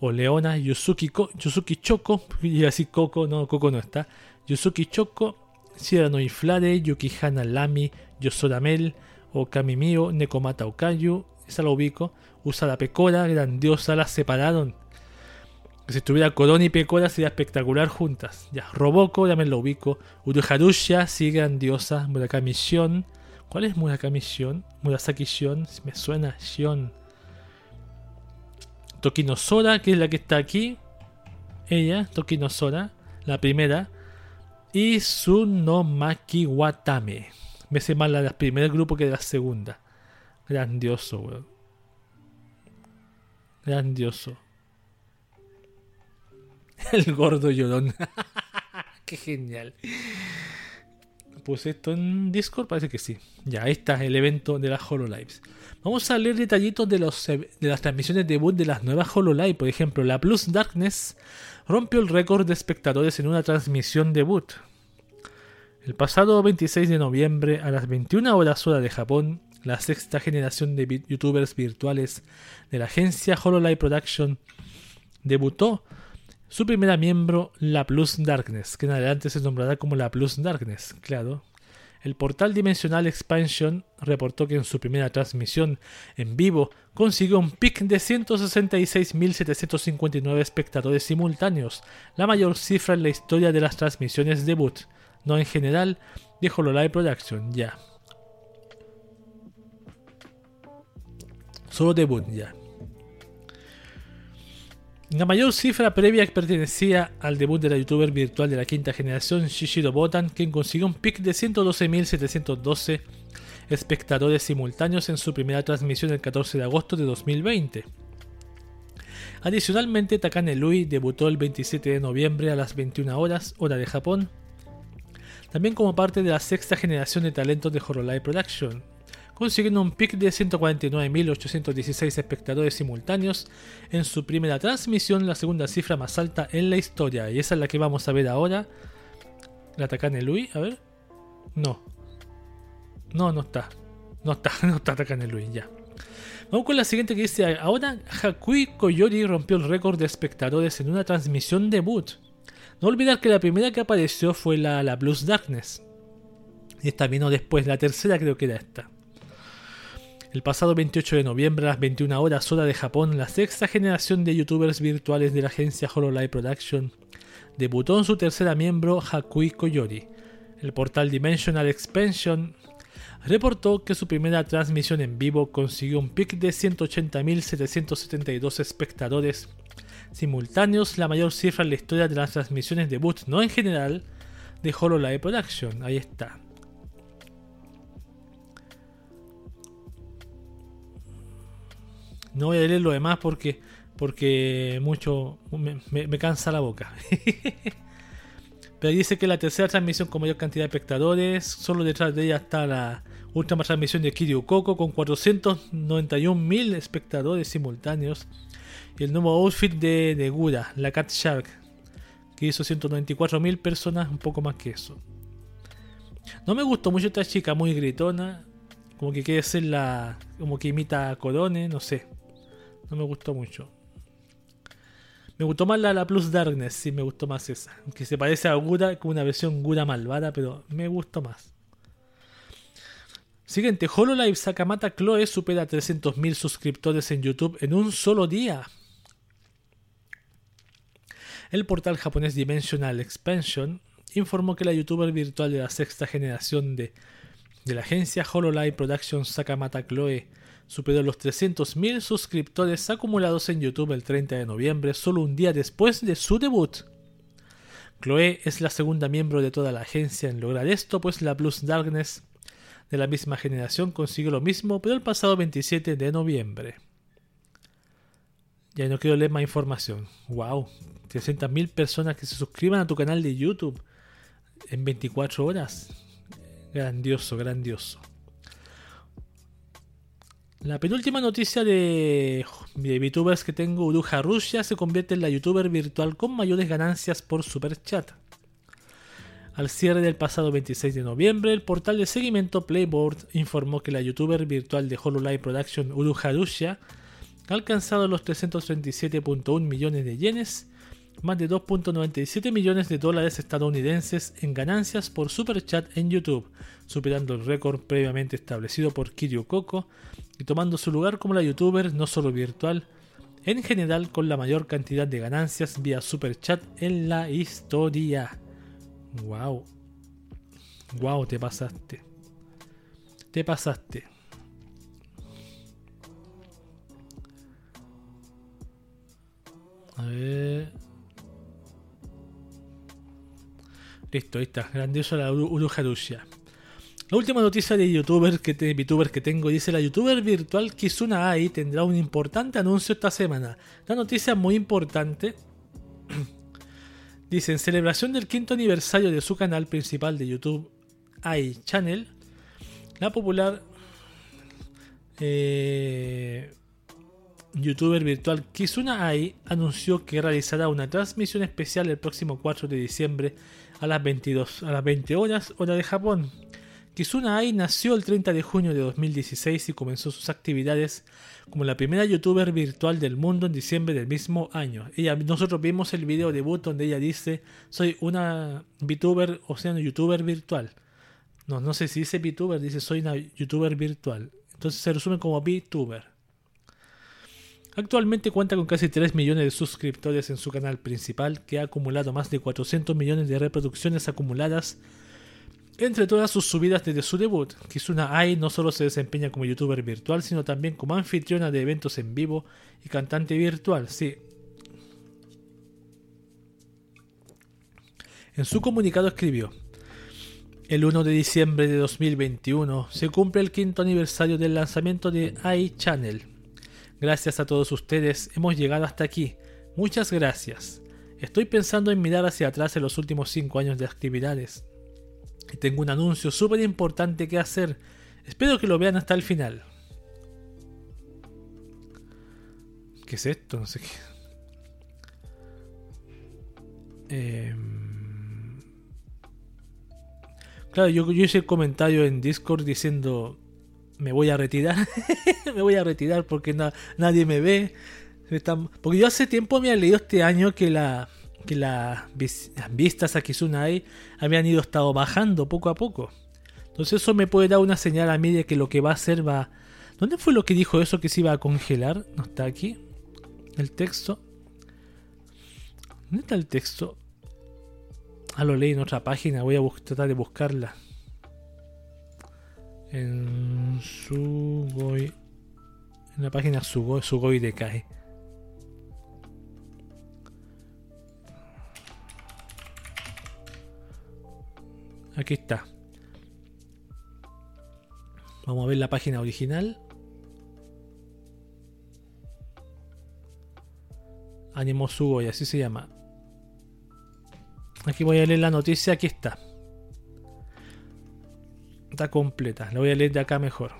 o Leona, Yusuki, Yusuki Choco, y así Coco, no, Coco no está, Yusuki Choco, Shirano Inflare, Yukihana Lami, Yosoramel, Okami Mio, Nekomata Okayu, esa la ubico, Usada Pecora, grandiosa, la separaron. Si estuviera Corona y Pecora sería espectacular juntas. Ya, Roboko, ya me lo ubico. Uruharusha, sí, grandiosa. Murakami Shion. ¿Cuál es Murakami Shion? Murasaki Shion, me suena Shion. Tokino Sora, que es la que está aquí. Ella, Tokino Sora, la primera. Y Sunomaki Watame. Me sé más la del primer grupo que de la segunda. Grandioso, weón. Grandioso. El gordo llorón. Qué genial. Puse esto en Discord, parece que sí. Ya, está el evento de las HoloLives. Vamos a leer detallitos de, los, de las transmisiones de debut de las nuevas HoloLive. Por ejemplo, la Plus Darkness rompió el récord de espectadores en una transmisión debut. El pasado 26 de noviembre, a las 21 horas hora de Japón, la sexta generación de youtubers virtuales de la agencia HoloLive Production debutó su primera miembro, la Plus Darkness, que en adelante se nombrará como la Plus Darkness, claro, el portal Dimensional Expansion reportó que en su primera transmisión en vivo consiguió un pic de 166.759 espectadores simultáneos, la mayor cifra en la historia de las transmisiones debut, no en general, de HoloLive Production, ya. Solo debut, ya. La mayor cifra previa pertenecía al debut de la youtuber virtual de la quinta generación Shishiro Botan, quien consiguió un pic de 112.712 espectadores simultáneos en su primera transmisión el 14 de agosto de 2020. Adicionalmente, Takane Lui debutó el 27 de noviembre a las 21 horas, hora de Japón, también como parte de la sexta generación de talentos de Horror Production, consiguiendo un pic de 149.816 espectadores simultáneos en su primera transmisión, la segunda cifra más alta en la historia. Y esa es la que vamos a ver ahora. La Takane Lui, a ver. No. No, no está. No está, no está Takane Lui, ya. Vamos con la siguiente que dice, ahora Hakui Koyori rompió el récord de espectadores en una transmisión debut. No olvidar que la primera que apareció fue la, la Blues Darkness. Y esta vino después, la tercera creo que era esta. El pasado 28 de noviembre a las 21 horas hora de Japón, la sexta generación de youtubers virtuales de la agencia HoloLive Production debutó en su tercera miembro Hakui Koyori. El portal Dimensional Expansion reportó que su primera transmisión en vivo consiguió un pic de 180.772 espectadores simultáneos, la mayor cifra en la historia de las transmisiones debut, no en general, de HoloLive Production. Ahí está. No voy a leer lo demás porque, porque mucho me, cansa la boca. Pero dice que la tercera transmisión con mayor cantidad de espectadores, solo detrás de ella está la última transmisión de Kiryu Coco con 491.000 espectadores simultáneos. Y el nuevo outfit de, de Gura, la Cat Shark, que hizo 194.000 personas, un poco más que eso. No me gustó mucho esta chica, muy gritona, como que quiere ser la. como que imita a Corone, no sé. No me gustó mucho. Me gustó más la, la Plus Darkness, sí, me gustó más esa. Aunque se parece a Gura como una versión Gura malvada, pero me gustó más. Siguiente, HoloLive Sakamata Chloe supera 300.000 suscriptores en YouTube en un solo día. El portal japonés Dimensional Expansion informó que la youtuber virtual de la sexta generación de, de la agencia HoloLive Production Sakamata Chloe superó los 300.000 suscriptores acumulados en YouTube el 30 de noviembre, solo un día después de su debut. Chloe es la segunda miembro de toda la agencia en lograr esto, pues la Plus Darkness de la misma generación consiguió lo mismo, pero el pasado 27 de noviembre. Ya no quiero leer más información. Wow, 300.000 personas que se suscriban a tu canal de YouTube en 24 horas. Grandioso, grandioso. La penúltima noticia de, de VTubers que tengo, Uruja Rusia se convierte en la youtuber virtual con mayores ganancias por Super Chat. Al cierre del pasado 26 de noviembre, el portal de seguimiento Playboard informó que la youtuber virtual de HoloLive Production Uruja Rusia ha alcanzado los 337.1 millones de yenes, más de 2.97 millones de dólares estadounidenses en ganancias por Super Chat en YouTube, superando el récord previamente establecido por Kiryu Coco y tomando su lugar como la youtuber no solo virtual, en general con la mayor cantidad de ganancias vía Super Chat en la historia. Wow. Wow, te pasaste. Te pasaste. A ver. Listo, ahí está. Grandioso la Urujarusia. La última noticia de youtuber que, te, que tengo dice la youtuber virtual Kizuna Ai tendrá un importante anuncio esta semana. La noticia muy importante. dice, en celebración del quinto aniversario de su canal principal de YouTube, Ai Channel, la popular eh, youtuber virtual Kizuna Ai anunció que realizará una transmisión especial el próximo 4 de diciembre a las 22 a las 20 horas hora de Japón Kizuna Ai nació el 30 de junio de 2016 y comenzó sus actividades como la primera youtuber virtual del mundo en diciembre del mismo año. Ella, nosotros vimos el video debut donde ella dice, soy una VTuber, o sea, una youtuber virtual. No, no sé si dice VTuber, dice soy una youtuber virtual. Entonces se resume como VTuber. Actualmente cuenta con casi 3 millones de suscriptores en su canal principal, que ha acumulado más de 400 millones de reproducciones acumuladas entre todas sus subidas desde su debut, Kizuna Ai no solo se desempeña como youtuber virtual, sino también como anfitriona de eventos en vivo y cantante virtual, sí. En su comunicado escribió, el 1 de diciembre de 2021 se cumple el quinto aniversario del lanzamiento de Ai Channel. Gracias a todos ustedes hemos llegado hasta aquí. Muchas gracias. Estoy pensando en mirar hacia atrás en los últimos 5 años de actividades. Y tengo un anuncio súper importante que hacer. Espero que lo vean hasta el final. ¿Qué es esto? No sé qué. Em, claro, yo, hice el comentario en Discord diciendo me voy a retirar. me voy a retirar porque nadie me ve. Porque yo hace tiempo me había leído este año que la que las vistas a Kizunai habían ido estado bajando poco a poco. Entonces eso me puede dar una señal a mí de que lo que va a hacer va... ¿Dónde fue lo que dijo eso que se iba a congelar? ¿No está aquí? El texto. ¿Dónde está el texto? Ah, lo leí en otra página. Voy a tratar de buscarla. En Sugoi. En la página Sugoi, Sugoi de Kai. Aquí está. Vamos a ver la página original. Animo Sugoi, así se llama. Aquí voy a leer la noticia, aquí está. Completa, la voy a leer de acá mejor.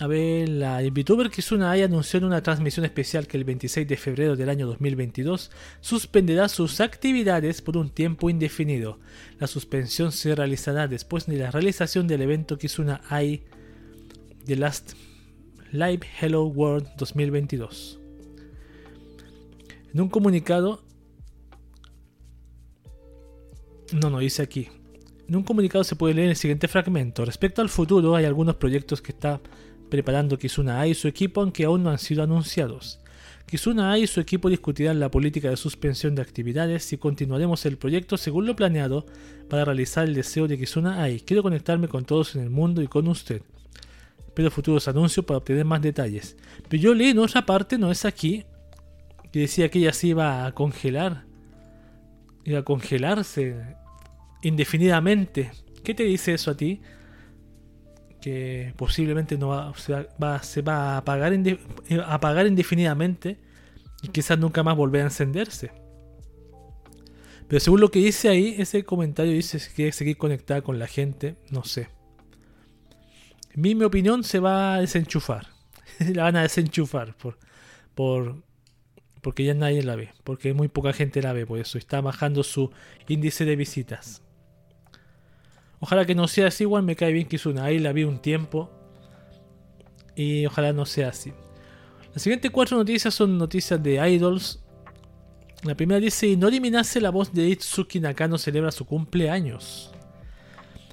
A ver, la VTuber Kizuna Ai anunció en una transmisión especial que el 26 de febrero del año 2022 suspenderá sus actividades por un tiempo indefinido. La suspensión se realizará después de la realización del evento Kizuna Ai The Last Live Hello World 2022. En un comunicado... No, no, dice aquí. En un comunicado se puede leer el siguiente fragmento. Respecto al futuro, hay algunos proyectos que está preparando Kizuna Ai y su equipo aunque aún no han sido anunciados. Kizuna Ai y su equipo discutirán la política de suspensión de actividades y continuaremos el proyecto según lo planeado para realizar el deseo de Kizuna Ai. Quiero conectarme con todos en el mundo y con usted. Espero futuros anuncios para obtener más detalles. Pero yo leí en otra parte, no es aquí, que decía que ella se iba a congelar. Iba a congelarse indefinidamente. ¿Qué te dice eso a ti? que posiblemente no va, se, va, se va a apagar, eh, apagar indefinidamente y quizás nunca más volver a encenderse. Pero según lo que dice ahí, ese comentario dice que quiere seguir conectada con la gente, no sé. Mi, mi opinión se va a desenchufar. la van a desenchufar por, por, porque ya nadie la ve. Porque muy poca gente la ve, por eso está bajando su índice de visitas. Ojalá que no sea así, igual me cae bien Kizuna. Ahí la vi un tiempo. Y ojalá no sea así. Las siguientes cuatro noticias son noticias de idols. La primera dice: Inori Minase, la voz de Itsuki Nakano, celebra su cumpleaños.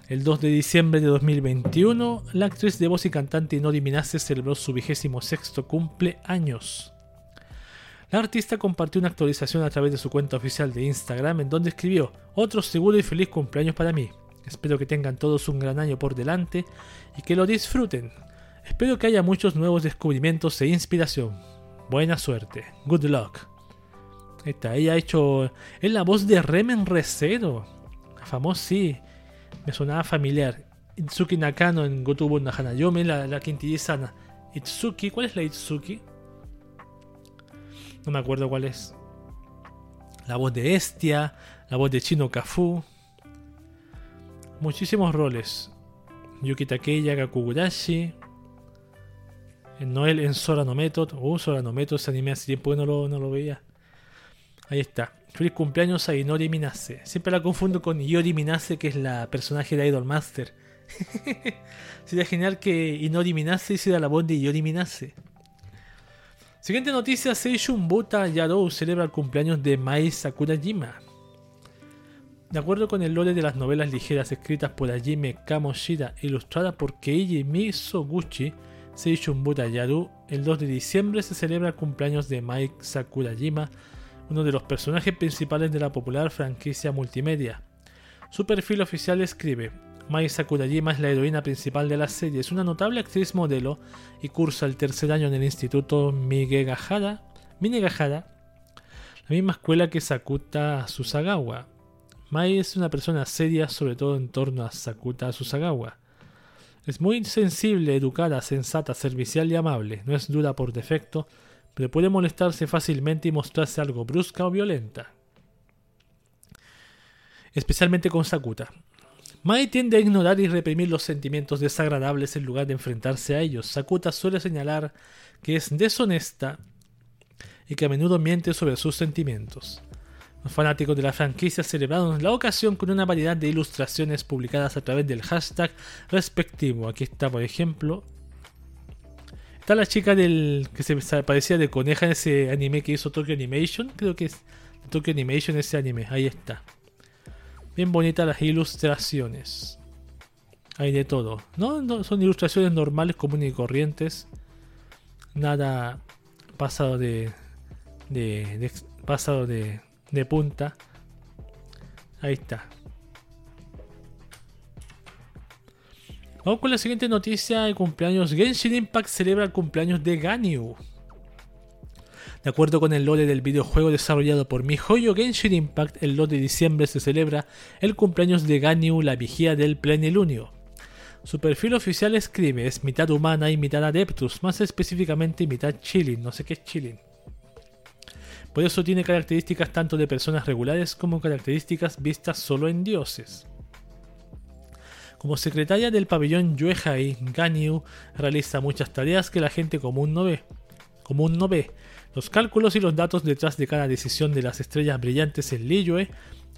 El 2 de diciembre de 2021, la actriz de voz y cantante Inori Minase celebró su vigésimo sexto cumpleaños. La artista compartió una actualización a través de su cuenta oficial de Instagram en donde escribió: Otro seguro y feliz cumpleaños para mí. Espero que tengan todos un gran año por delante y que lo disfruten. Espero que haya muchos nuevos descubrimientos e inspiración. Buena suerte. Good luck. Está, ella ha hecho. Es la voz de Remen Recero. Famoso, sí. Me sonaba familiar. Itsuki Nakano en Gotobu no la, la quintillizana. Itsuki, ¿cuál es la Itsuki? No me acuerdo cuál es. La voz de Estia, la voz de Chino Kafu. Muchísimos roles. Yuki Takeya, Kakugurashi. Noel en Sora no Method. Uh, Sora no Method, ese anime hace tiempo que no lo, no lo veía. Ahí está. Feliz cumpleaños a Inori Minase. Siempre la confundo con Iori Minase, que es la personaje de Idol Master. Sería genial que Inori Minase hiciera la voz de Iori Minase. Siguiente noticia: Seishun Buta Yarou celebra el cumpleaños de Mai Sakurajima. De acuerdo con el lore de las novelas ligeras escritas por Hajime Kamoshida e ilustradas por Keiji Misoguchi, Seishun Buta el 2 de diciembre se celebra el cumpleaños de Mai Sakurajima, uno de los personajes principales de la popular franquicia multimedia. Su perfil oficial escribe: Mai Sakurajima es la heroína principal de la serie, es una notable actriz modelo y cursa el tercer año en el instituto Migegahara, Minegahara, la misma escuela que Sakuta Susagawa. Mai es una persona seria, sobre todo en torno a Sakuta Susagawa. Es muy sensible, educada, sensata, servicial y amable. No es dura por defecto, pero puede molestarse fácilmente y mostrarse algo brusca o violenta. Especialmente con Sakuta. Mai tiende a ignorar y reprimir los sentimientos desagradables en lugar de enfrentarse a ellos. Sakuta suele señalar que es deshonesta y que a menudo miente sobre sus sentimientos. Fanáticos de la franquicia celebraron la ocasión con una variedad de ilustraciones publicadas a través del hashtag respectivo. Aquí está, por ejemplo, está la chica del que se parecía de coneja en ese anime que hizo Tokyo Animation. Creo que es Tokyo Animation ese anime. Ahí está. Bien bonitas las ilustraciones. Hay de todo. No, no son ilustraciones normales, comunes y corrientes. Nada pasado de, de pasado de, de punta. Ahí está. Vamos con la siguiente noticia de cumpleaños. Genshin Impact celebra el cumpleaños de Ganyu. De acuerdo con el lore del videojuego desarrollado por MiHoYo Genshin Impact, el 2 de diciembre se celebra el cumpleaños de Ganyu, la vigía del plenilunio. Su perfil oficial escribe, es mitad humana y mitad adeptus, más específicamente mitad chilling, no sé qué es chilling. Por eso tiene características tanto de personas regulares como características vistas solo en dioses. Como secretaria del pabellón Yuehai, Ganyu realiza muchas tareas que la gente común no ve. Común no ve. Los cálculos y los datos detrás de cada decisión de las estrellas brillantes en Liyue,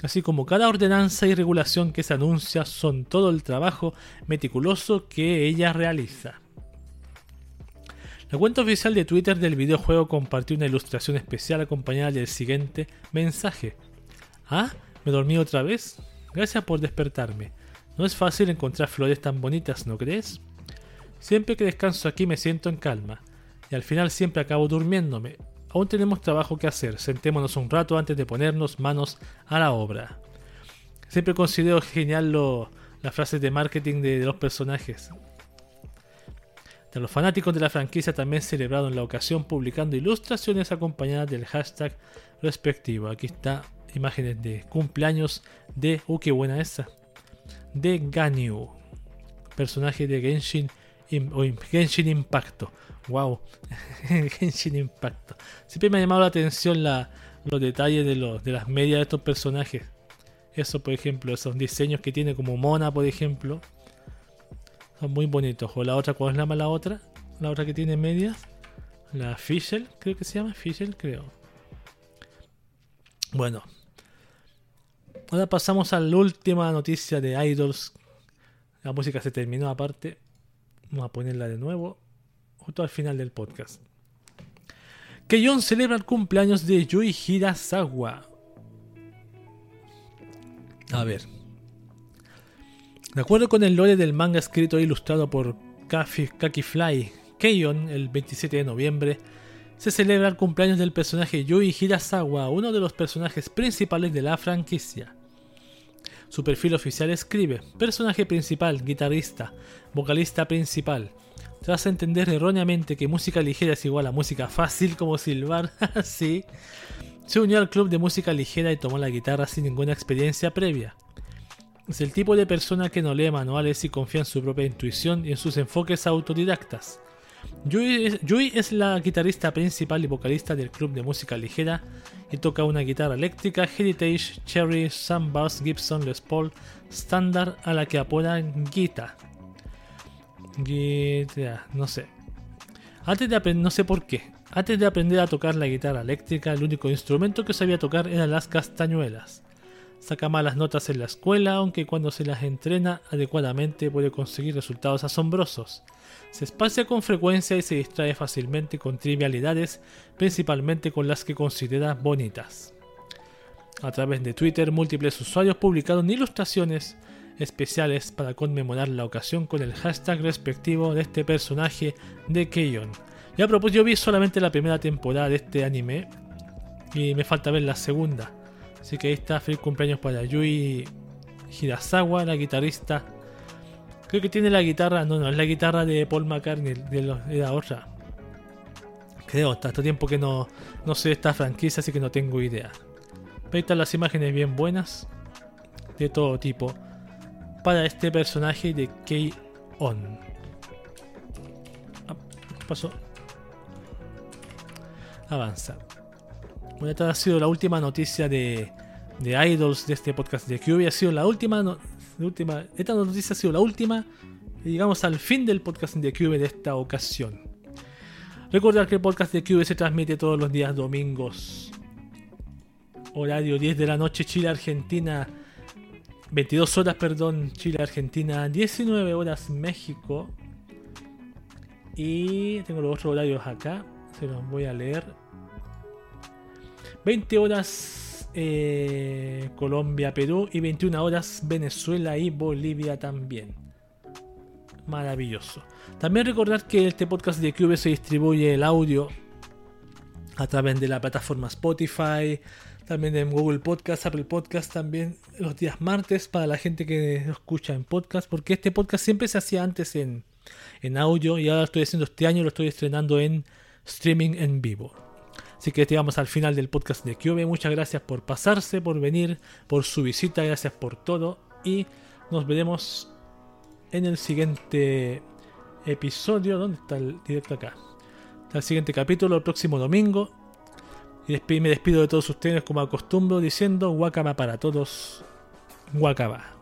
así como cada ordenanza y regulación que se anuncia, son todo el trabajo meticuloso que ella realiza. La cuenta oficial de Twitter del videojuego compartió una ilustración especial acompañada del siguiente mensaje. ¿Ah? ¿Me dormí otra vez? Gracias por despertarme. No es fácil encontrar flores tan bonitas, ¿no crees? Siempre que descanso aquí me siento en calma, y al final siempre acabo durmiéndome. Aún tenemos trabajo que hacer, sentémonos un rato antes de ponernos manos a la obra. Siempre considero genial las frases de marketing de los personajes. Los fanáticos de la franquicia también celebraron la ocasión publicando ilustraciones acompañadas del hashtag respectivo. Aquí está imágenes de cumpleaños de... ¡Uh, qué buena esa! De Ganyu. personaje de Genshin Genshin Impacto. Wow, Genshin Impacto. Siempre me ha llamado la atención los detalles de, de las medias de estos personajes. Eso, por ejemplo, esos diseños que tiene como Mona, por ejemplo. Son muy bonitos. O la otra, ¿cuál es la mala otra? La otra que tiene medias. La Fischl, creo que se llama Fischl, creo. Bueno. Ahora pasamos a la última noticia de Idols. La música se terminó aparte. Vamos a ponerla de nuevo. Justo al final del podcast. Keion celebra el cumpleaños de Yui Hirasawa. A ver. De acuerdo con el lore del manga escrito e ilustrado por Kaki Fly, Keion, el 27 de noviembre, se celebra el cumpleaños del personaje Yui Hirasawa, uno de los personajes principales de la franquicia. Su perfil oficial escribe, personaje principal, guitarrista, vocalista principal. Tras entender erróneamente que música ligera es igual a música fácil como silbar, así, se unió al club de música ligera y tomó la guitarra sin ninguna experiencia previa. Es el tipo de persona que no lee manuales y confía en su propia intuición y en sus enfoques autodidactas. Yui es, la guitarrista principal y vocalista del club de música ligera y toca una guitarra eléctrica Heritage Cherry Bass Gibson Les Paul estándar a la que apodan Guita. Guita, no sé. Antes de no sé por qué. Antes de aprender a tocar la guitarra eléctrica, el único instrumento que sabía tocar eran las castañuelas. Saca malas notas en la escuela, aunque cuando se las entrena adecuadamente puede conseguir resultados asombrosos. Se espacia con frecuencia y se distrae fácilmente con trivialidades, principalmente con las que considera bonitas. A través de Twitter, múltiples usuarios publicaron ilustraciones especiales para conmemorar la ocasión con el hashtag respectivo de este personaje de Keion. Y a yo vi solamente la primera temporada de este anime y me falta ver la segunda. Así que ahí está, feliz cumpleaños para Yui Hirasawa, la guitarrista. Creo que tiene la guitarra, no, no, es la guitarra de Paul McCartney, de, la otra. Creo, hasta este tiempo que no, no sé esta franquicia, así que no tengo idea. Pero ahí están las imágenes bien buenas, de todo tipo, para este personaje de K-On. Ah, pasó? Avanza. Bueno, esta ha sido la última noticia de, de Idols de este podcast de QB. Ha sido la última, última. Esta noticia ha sido la última. Y llegamos al fin del podcast de QB de esta ocasión. Recordar que el podcast de QB se transmite todos los días domingos. Horario 10 de la noche, Chile, Argentina. 22 horas, perdón, Chile, Argentina. 19 horas, México. Y tengo los otros horarios acá. Se los voy a leer. 20 horas eh, Colombia, Perú y 21 horas Venezuela y Bolivia también. Maravilloso. También recordar que este podcast de QV se distribuye el audio a través de la plataforma Spotify, también en Google Podcast, Apple Podcast, también los días martes para la gente que escucha en podcast, porque este podcast siempre se hacía antes en, en audio y ahora lo estoy haciendo este año, lo estoy estrenando en streaming en vivo. Así que llegamos al final del podcast de Kyobe. Muchas gracias por pasarse, por venir, por su visita, gracias por todo. Y nos veremos en el siguiente episodio. ¿Dónde está el directo acá? Está el siguiente capítulo, el próximo domingo. Y me despido de todos ustedes como acostumbro diciendo Wakaba para todos. Wakaba.